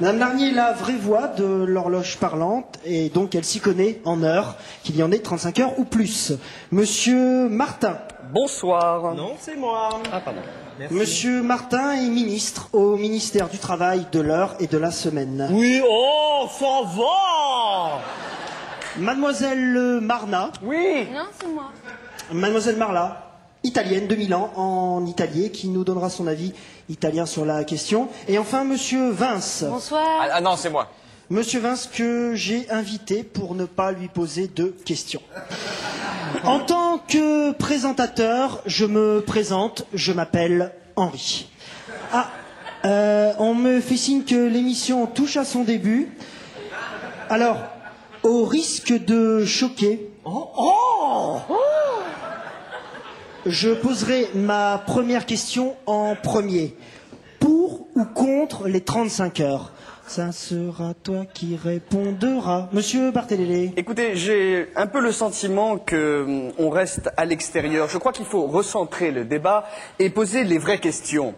Madame Larnier est la vraie voix de l'horloge parlante et donc elle s'y connaît en heures, qu'il y en ait 35 heures ou plus. Monsieur Martin. Bonsoir. Non, c'est moi. Ah, pardon. Merci. Monsieur Martin est ministre au ministère du Travail, de l'heure et de la semaine. Oui, oh, ça va Mademoiselle Marna. Oui. Non, c'est moi. Mademoiselle Marla, italienne de Milan, en italien, qui nous donnera son avis italien sur la question. Et enfin, Monsieur Vince. Bonsoir. Ah, non, c'est moi. Monsieur Vince que j'ai invité pour ne pas lui poser de questions. En tant que présentateur, je me présente, je m'appelle Henri. Ah, euh, on me fait signe que l'émission touche à son début. Alors, au risque de choquer, je poserai ma première question en premier. Pour ou contre les 35 heures? Ça sera toi qui répondras. Monsieur Barthélémy. Écoutez, j'ai un peu le sentiment que hum, reste à l'extérieur. Je crois qu'il faut recentrer le débat et poser les vraies questions.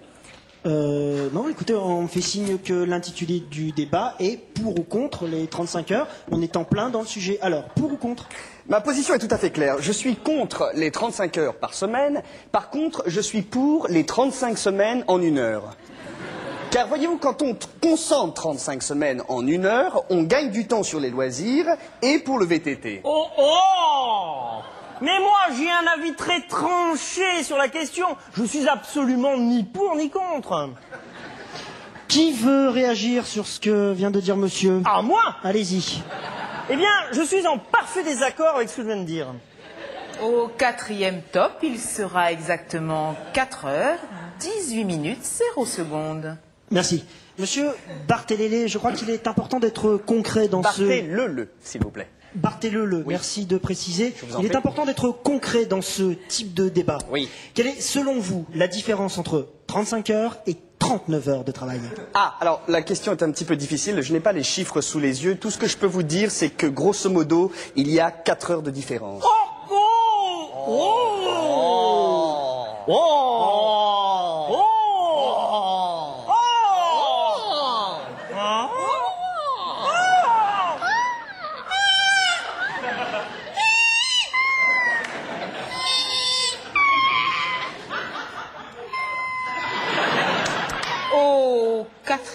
Euh, non, écoutez, on me fait signe que l'intitulé du débat est pour ou contre les 35 heures? On est en plein dans le sujet. Alors, pour ou contre? Ma position est tout à fait claire. Je suis contre les 35 heures par semaine. Par contre, je suis pour les 35 semaines en une heure. Car voyez-vous, quand on concentre 35 semaines en une heure, on gagne du temps sur les loisirs et pour le VTT. Oh, oh Mais moi, j'ai un avis très tranché sur la question. Je suis absolument ni pour ni contre. Qui veut réagir sur ce que vient de dire monsieur? Ah, moi? Allez-y. Eh bien, je suis en parfait désaccord avec ce que je viens de dire. Au quatrième top, il sera exactement 4 heures, 18 minutes, 0 secondes. Merci. Monsieur Barthélémy, je crois qu'il est important d'être concret dans ce... Barthé-le-le, s'il vous plaît. Barthélemy, merci de préciser. Il est important d'être concret dans ce type de débat. Oui. Quelle est, selon vous, la différence entre 35 heures et 39 heures de travail Ah, alors la question est un petit peu difficile. Je n'ai pas les chiffres sous les yeux. Tout ce que je peux vous dire, c'est que grosso modo, il y a 4 heures de différence. Au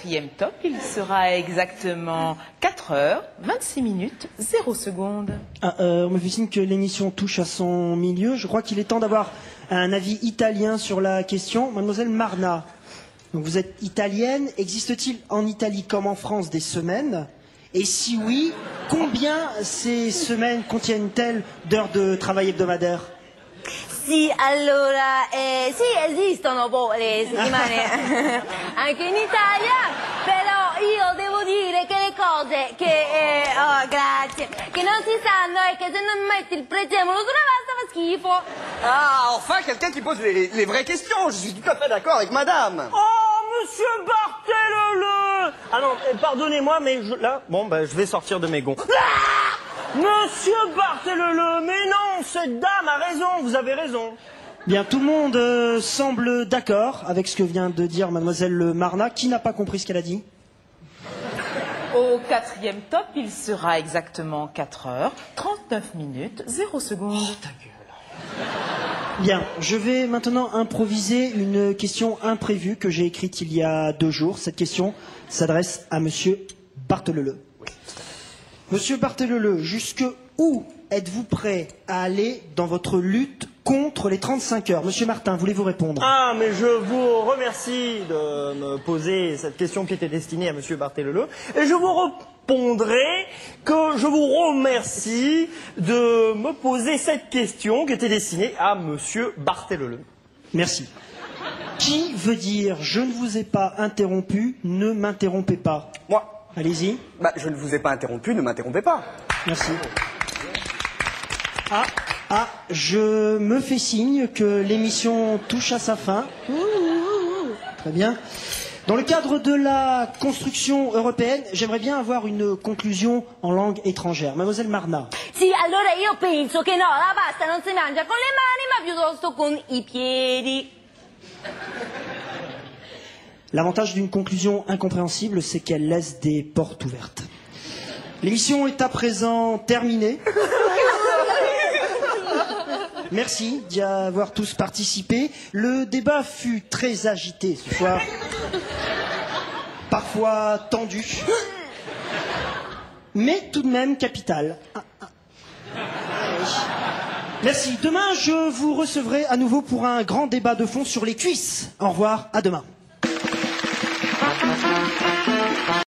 quatrième il sera exactement 4 heures, 26 minutes, 0 secondes. Ah, euh, On me fait signe que l'émission touche à son milieu. Je crois qu'il est temps d'avoir un avis italien sur la question. Mademoiselle Marna, donc vous êtes italienne. Existe-t-il en Italie comme en France des semaines? Et si oui, combien ces semaines contiennent-elles d'heures de travail hebdomadaire Sì, allora, eh, sì, esistono poi le settimane anche in Italia, però io devo dire che le cose che, eh, oh, grazie, che non si sanno è che se non metti il prezzemolo sulla pasta fa schifo. Ah, enfin quelqu'un qui pose les, les vraies questions. Je suis tout à fait d'accord avec madame. Oh, monsieur Barthélemy Ah non, eh, pardonnez-moi, mais je, là, bon, ben, je vais sortir de mes gonds. Ah monsieur Barthélemy, mais cette dame a raison, vous avez raison. Bien, tout le monde euh, semble d'accord avec ce que vient de dire Mademoiselle Marna. Qui n'a pas compris ce qu'elle a dit Au quatrième top, il sera exactement 4 heures, 39 minutes, 0 secondes. Bien, je vais maintenant improviser une question imprévue que j'ai écrite il y a deux jours. Cette question s'adresse à Monsieur Barthelele. Monsieur Barthelele, jusque où êtes-vous prêt à aller dans votre lutte contre les 35 heures? Monsieur Martin, voulez-vous répondre? Ah, mais je vous remercie de me poser cette question qui était destinée à Monsieur Barthélemy. Et je vous répondrai que je vous remercie de me poser cette question qui était destinée à Monsieur Barthélemy. Merci. Qui veut dire je ne vous ai pas interrompu, ne m'interrompez pas? Moi. Allez-y. Bah, je ne vous ai pas interrompu, ne m'interrompez pas. Merci. Ah, ah, je me fais signe que l'émission touche à sa fin. Très bien. Dans le cadre de la construction européenne, j'aimerais bien avoir une conclusion en langue étrangère. Mademoiselle Marna. Sì, allora io penso che no, la pasta non si mangia con le mani, ma piuttosto con i piedi. L'avantage d'une conclusion incompréhensible, c'est qu'elle laisse des portes ouvertes. L'émission est à présent terminée. Merci d'y avoir tous participé. Le débat fut très agité ce soir. Parfois tendu. Mais tout de même capital. Ah, ah. Merci. Demain, je vous recevrai à nouveau pour un grand débat de fond sur les cuisses. Au revoir, à demain.